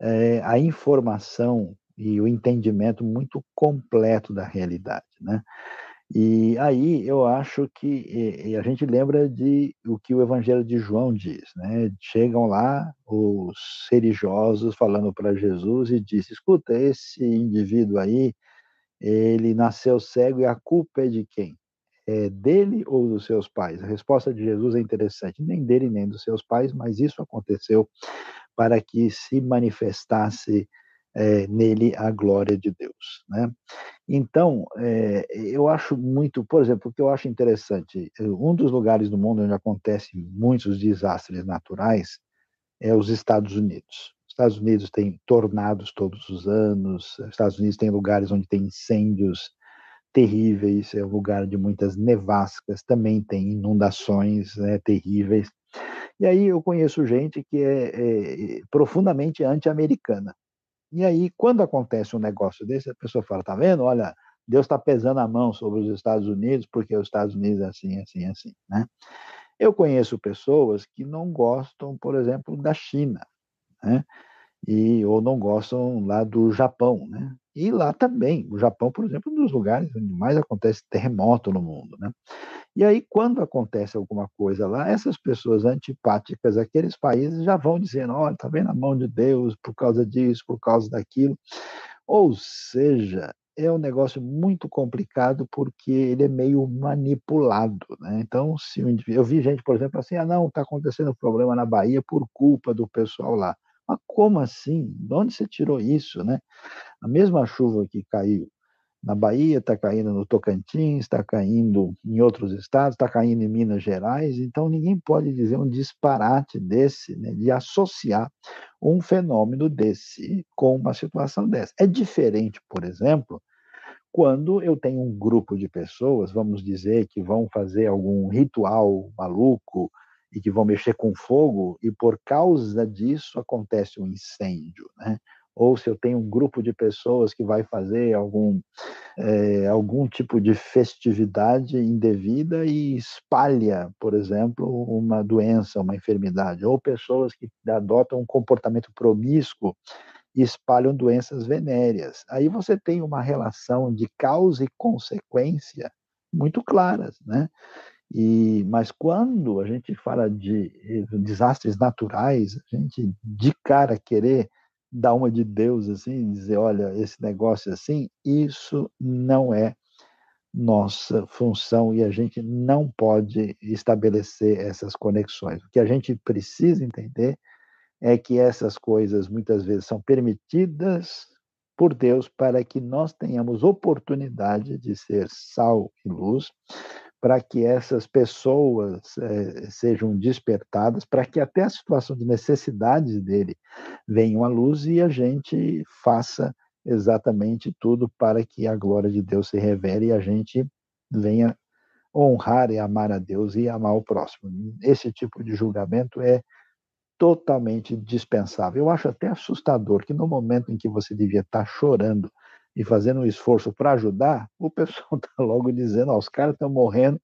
é, a informação e o entendimento muito completo da realidade, né? E aí eu acho que e a gente lembra de o que o Evangelho de João diz, né? Chegam lá os religiosos falando para Jesus e diz: "Escuta, esse indivíduo aí, ele nasceu cego e a culpa é de quem? É dele ou dos seus pais? A resposta de Jesus é interessante, nem dele nem dos seus pais, mas isso aconteceu para que se manifestasse é, nele a glória de Deus, né? Então, é, eu acho muito, por exemplo, o que eu acho interessante, um dos lugares do mundo onde acontecem muitos desastres naturais é os Estados Unidos. Os Estados Unidos têm tornados todos os anos, os Estados Unidos tem lugares onde tem incêndios terríveis, é um lugar de muitas nevascas, também tem inundações né, terríveis. E aí eu conheço gente que é, é profundamente anti-americana. E aí, quando acontece um negócio desse, a pessoa fala: tá vendo? Olha, Deus está pesando a mão sobre os Estados Unidos, porque os Estados Unidos é assim, assim, assim. Né? Eu conheço pessoas que não gostam, por exemplo, da China, né? e, ou não gostam lá do Japão. Né? E lá também, o Japão, por exemplo, é um dos lugares onde mais acontece terremoto no mundo, né? E aí, quando acontece alguma coisa lá, essas pessoas antipáticas àqueles países já vão dizendo: olha, está vendo a mão de Deus por causa disso, por causa daquilo. Ou seja, é um negócio muito complicado porque ele é meio manipulado. Né? Então, se eu vi gente, por exemplo, assim: ah, não, está acontecendo um problema na Bahia por culpa do pessoal lá. Mas como assim? De onde você tirou isso? Né? A mesma chuva que caiu na Bahia, está caindo no Tocantins, está caindo em outros estados, está caindo em Minas Gerais, então ninguém pode dizer um disparate desse, né, de associar um fenômeno desse com uma situação dessa. É diferente, por exemplo, quando eu tenho um grupo de pessoas, vamos dizer, que vão fazer algum ritual maluco e que vão mexer com fogo, e por causa disso acontece um incêndio, né? ou se eu tenho um grupo de pessoas que vai fazer algum, é, algum tipo de festividade indevida e espalha, por exemplo, uma doença, uma enfermidade, ou pessoas que adotam um comportamento promíscuo e espalham doenças venéreas. Aí você tem uma relação de causa e consequência muito claras, né? E, mas quando a gente fala de desastres naturais, a gente de cara querer dar uma de Deus assim, dizer, olha, esse negócio assim, isso não é nossa função e a gente não pode estabelecer essas conexões. O que a gente precisa entender é que essas coisas muitas vezes são permitidas por Deus para que nós tenhamos oportunidade de ser sal e luz, para que essas pessoas é, sejam despertadas, para que até a situação de necessidade dele venham à luz e a gente faça exatamente tudo para que a glória de Deus se revele e a gente venha honrar e amar a Deus e amar o próximo. Esse tipo de julgamento é totalmente dispensável. Eu acho até assustador que no momento em que você devia estar chorando e fazendo um esforço para ajudar, o pessoal está logo dizendo: ó, os caras estão morrendo,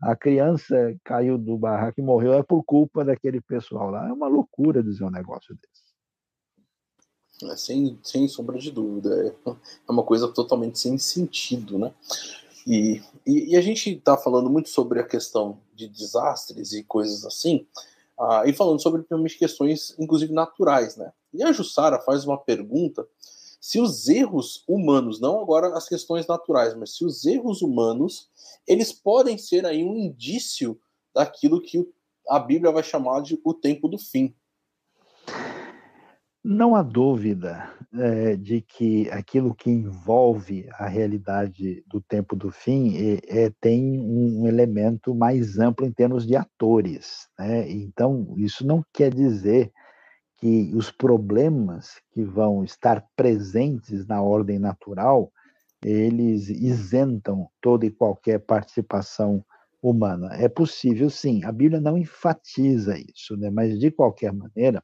a criança caiu do barraco e morreu, é por culpa daquele pessoal lá. É uma loucura dizer um negócio desse.
É, sem, sem sombra de dúvida. É, é uma coisa totalmente sem sentido, né? E, e, e a gente está falando muito sobre a questão de desastres e coisas assim, ah, e falando sobre questões, inclusive naturais, né? E a Jussara faz uma pergunta se os erros humanos, não agora as questões naturais, mas se os erros humanos, eles podem ser aí um indício daquilo que a Bíblia vai chamar de o tempo do fim.
Não há dúvida é, de que aquilo que envolve a realidade do tempo do fim é, é, tem um elemento mais amplo em termos de atores. Né? Então, isso não quer dizer que os problemas que vão estar presentes na ordem natural, eles isentam toda e qualquer participação humana. É possível, sim. A Bíblia não enfatiza isso, né? mas de qualquer maneira,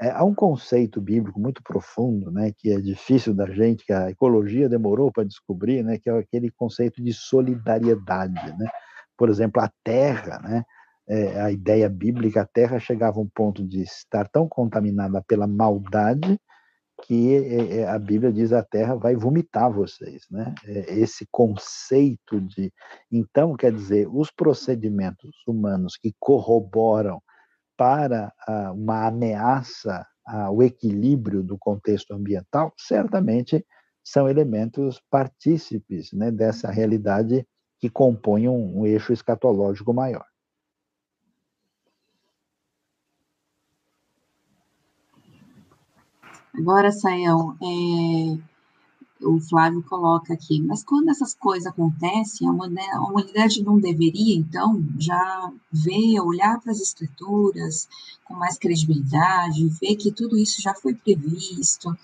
é, há um conceito bíblico muito profundo, né, que é difícil da gente, que a ecologia demorou para descobrir, né, que é aquele conceito de solidariedade, né? Por exemplo, a Terra, né? É, a ideia bíblica, a terra chegava a um ponto de estar tão contaminada pela maldade que é, é, a Bíblia diz a terra vai vomitar vocês, né? É, esse conceito de, então quer dizer, os procedimentos humanos que corroboram para uma ameaça ao equilíbrio do contexto ambiental, certamente são elementos partícipes né, dessa realidade que compõe um, um eixo escatológico maior.
Agora, Saião, é, o Flávio coloca aqui, mas quando essas coisas acontecem, a humanidade não deveria, então, já ver, olhar para as escrituras com mais credibilidade, ver que tudo isso já foi previsto,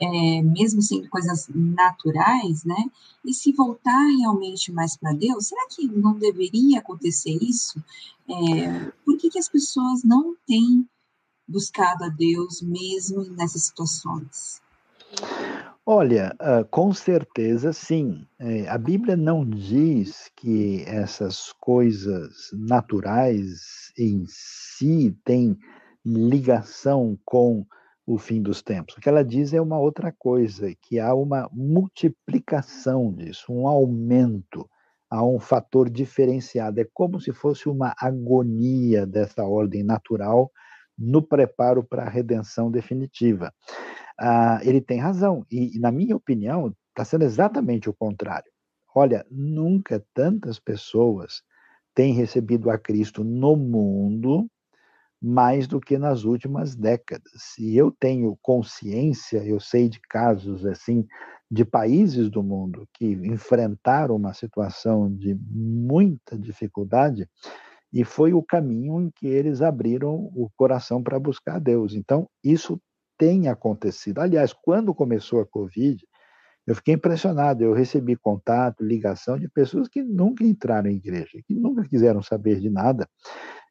é, mesmo sendo coisas naturais, né? E se voltar realmente mais para Deus, será que não deveria acontecer isso? É, por que, que as pessoas não têm buscado a Deus mesmo nessas situações?
Olha, ah, com certeza sim. É, a Bíblia não diz que essas coisas naturais em si têm ligação com o fim dos tempos. O que ela diz é uma outra coisa, que há uma multiplicação disso, um aumento, há um fator diferenciado. É como se fosse uma agonia dessa ordem natural no preparo para a redenção definitiva. Ah, ele tem razão, e, na minha opinião, está sendo exatamente o contrário. Olha, nunca tantas pessoas têm recebido a Cristo no mundo mais do que nas últimas décadas. E eu tenho consciência, eu sei de casos assim de países do mundo que enfrentaram uma situação de muita dificuldade e foi o caminho em que eles abriram o coração para buscar Deus. Então, isso tem acontecido. Aliás, quando começou a Covid, eu fiquei impressionado. Eu recebi contato, ligação de pessoas que nunca entraram em igreja, que nunca quiseram saber de nada.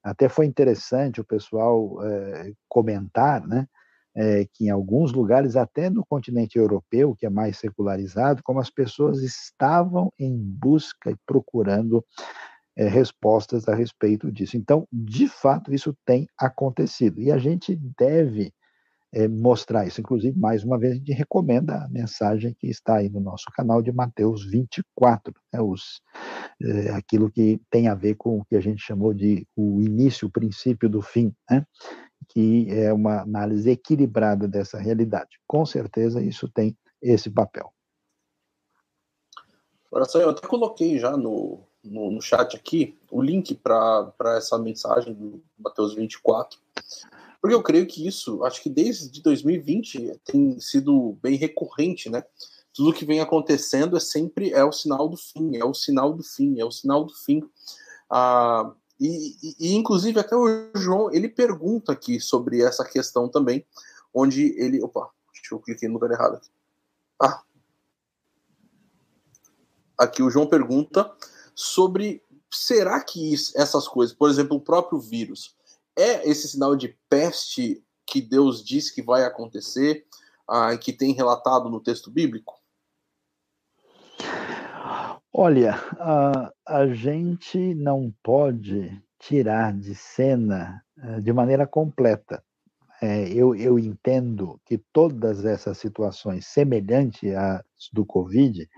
Até foi interessante o pessoal é, comentar, né? É, que em alguns lugares, até no continente europeu, que é mais secularizado, como as pessoas estavam em busca e procurando é, respostas a respeito disso. Então, de fato, isso tem acontecido. E a gente deve é, mostrar isso. Inclusive, mais uma vez, a gente recomenda a mensagem que está aí no nosso canal de Mateus 24, né, os, é, aquilo que tem a ver com o que a gente chamou de o início, o princípio do fim, né, que é uma análise equilibrada dessa realidade. Com certeza, isso tem esse papel.
Agora, eu até coloquei já no, no, no chat aqui o link para essa mensagem do Mateus 24. Porque eu creio que isso, acho que desde 2020 tem sido bem recorrente, né? Tudo que vem acontecendo é sempre é o sinal do fim, é o sinal do fim, é o sinal do fim. Ah, e, e, inclusive até o João ele pergunta aqui sobre essa questão também, onde ele, opa, deixa eu cliquei no lugar errado. Aqui. Ah, aqui o João pergunta sobre será que isso, essas coisas, por exemplo, o próprio vírus, é esse sinal de peste que Deus diz que vai acontecer, ah, que tem relatado no texto bíblico?
Olha, a, a gente não pode tirar de cena eh, de maneira completa. É, eu, eu entendo que todas essas situações semelhantes às do Covid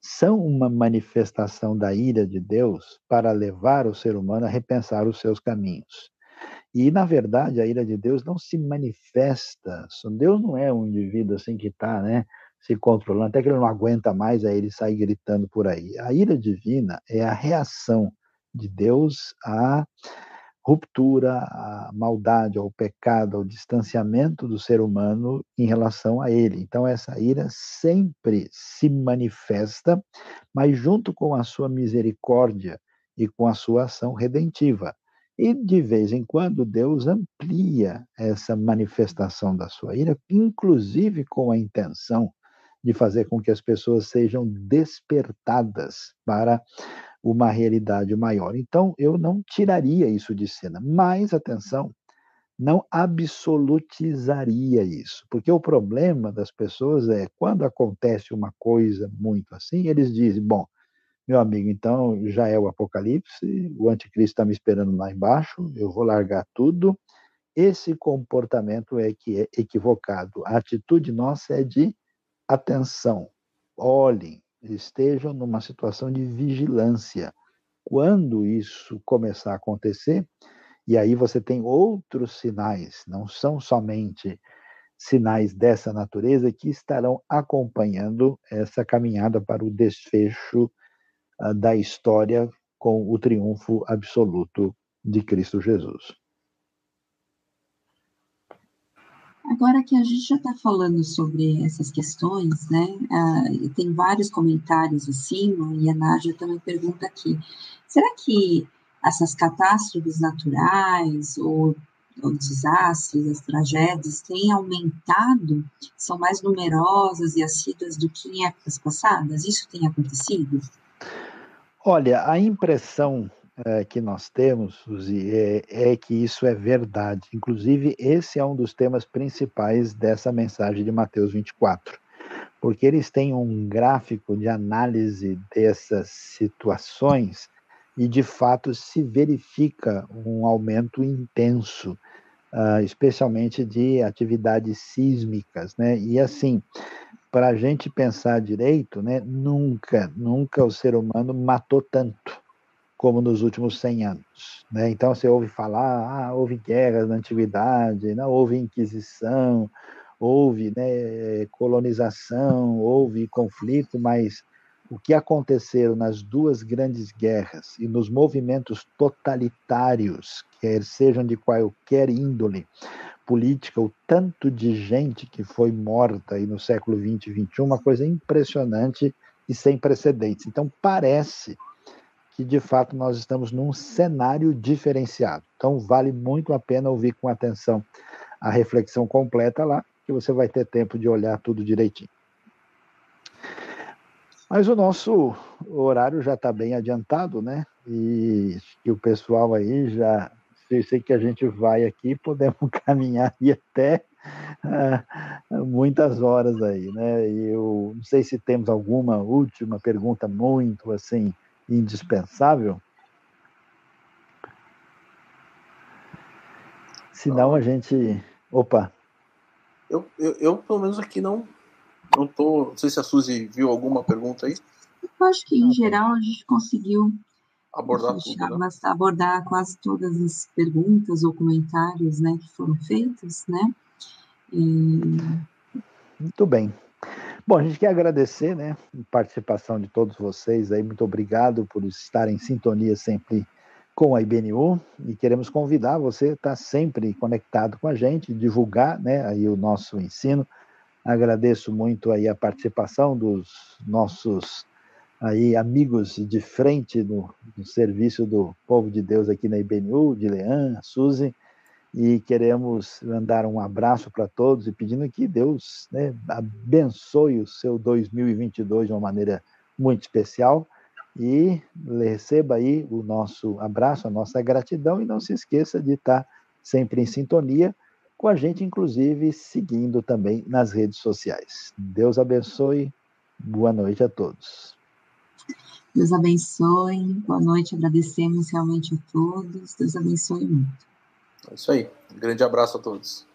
são uma manifestação da ira de Deus para levar o ser humano a repensar os seus caminhos. E, na verdade, a ira de Deus não se manifesta. Deus não é um indivíduo assim que está né, se controlando, até que ele não aguenta mais, aí ele sai gritando por aí. A ira divina é a reação de Deus à ruptura, à maldade, ao pecado, ao distanciamento do ser humano em relação a ele. Então, essa ira sempre se manifesta, mas junto com a sua misericórdia e com a sua ação redentiva. E de vez em quando Deus amplia essa manifestação da sua ira, inclusive com a intenção de fazer com que as pessoas sejam despertadas para uma realidade maior. Então, eu não tiraria isso de cena, mas atenção, não absolutizaria isso, porque o problema das pessoas é quando acontece uma coisa muito assim, eles dizem, bom, meu amigo, então já é o apocalipse, o anticristo está me esperando lá embaixo, eu vou largar tudo. Esse comportamento é que é equivocado. A atitude nossa é de atenção. Olhem, estejam numa situação de vigilância. Quando isso começar a acontecer, e aí você tem outros sinais, não são somente sinais dessa natureza que estarão acompanhando essa caminhada para o desfecho da história com o triunfo absoluto de Cristo Jesus.
Agora que a gente já está falando sobre essas questões, né? Tem vários comentários acima e a Nádia também pergunta aqui: será que essas catástrofes naturais ou, ou desastres, as tragédias, têm aumentado? São mais numerosas e assíduas do que em épocas passadas? Isso tem acontecido?
Olha, a impressão é, que nós temos, Suzy, é, é, que isso é verdade. Inclusive, esse é um dos temas principais dessa mensagem de Mateus 24, porque eles têm um gráfico de análise dessas situações e, de fato, se verifica um aumento intenso uh, especialmente de atividades sísmicas, né? E assim, para a gente pensar direito, né, nunca, nunca o ser humano matou tanto como nos últimos 100 anos. Né? Então, você ouve falar, ah, houve guerras na antiguidade, não, houve inquisição, houve né, colonização, houve conflito, mas o que aconteceu nas duas grandes guerras e nos movimentos totalitários, quer sejam de qualquer índole política, o tanto de gente que foi morta aí no século 20 e 21, uma coisa impressionante e sem precedentes. Então, parece que de fato nós estamos num cenário diferenciado. Então, vale muito a pena ouvir com atenção a reflexão completa lá, que você vai ter tempo de olhar tudo direitinho. Mas o nosso horário já está bem adiantado, né? E, e o pessoal aí já. Eu sei que a gente vai aqui, podemos caminhar e até uh, muitas horas aí, né? E eu não sei se temos alguma última pergunta muito assim indispensável. Senão a gente. Opa!
Eu, eu, eu, pelo menos aqui não, não tô. Não sei se a Suzy viu alguma pergunta aí.
Eu acho que, em geral, a gente conseguiu
abordar, tudo, né?
abordar quase todas as perguntas ou comentários né, que foram feitos, né? E...
Muito bem. Bom, a gente quer agradecer, né, a participação de todos vocês aí. Muito obrigado por estar em sintonia sempre com a IBNU e queremos convidar você a estar sempre conectado com a gente, divulgar, né, aí o nosso ensino. Agradeço muito aí a participação dos nossos aí amigos de frente no serviço do povo de Deus aqui na IBNU, de Leão, Suzy, e queremos mandar um abraço para todos e pedindo que Deus né, abençoe o seu 2022 de uma maneira muito especial e receba aí o nosso abraço, a nossa gratidão e não se esqueça de estar sempre em sintonia com a gente, inclusive, seguindo também nas redes sociais. Deus abençoe, boa noite a todos.
Deus abençoe, boa noite, agradecemos realmente a todos, Deus abençoe muito.
É isso aí, um grande abraço a todos.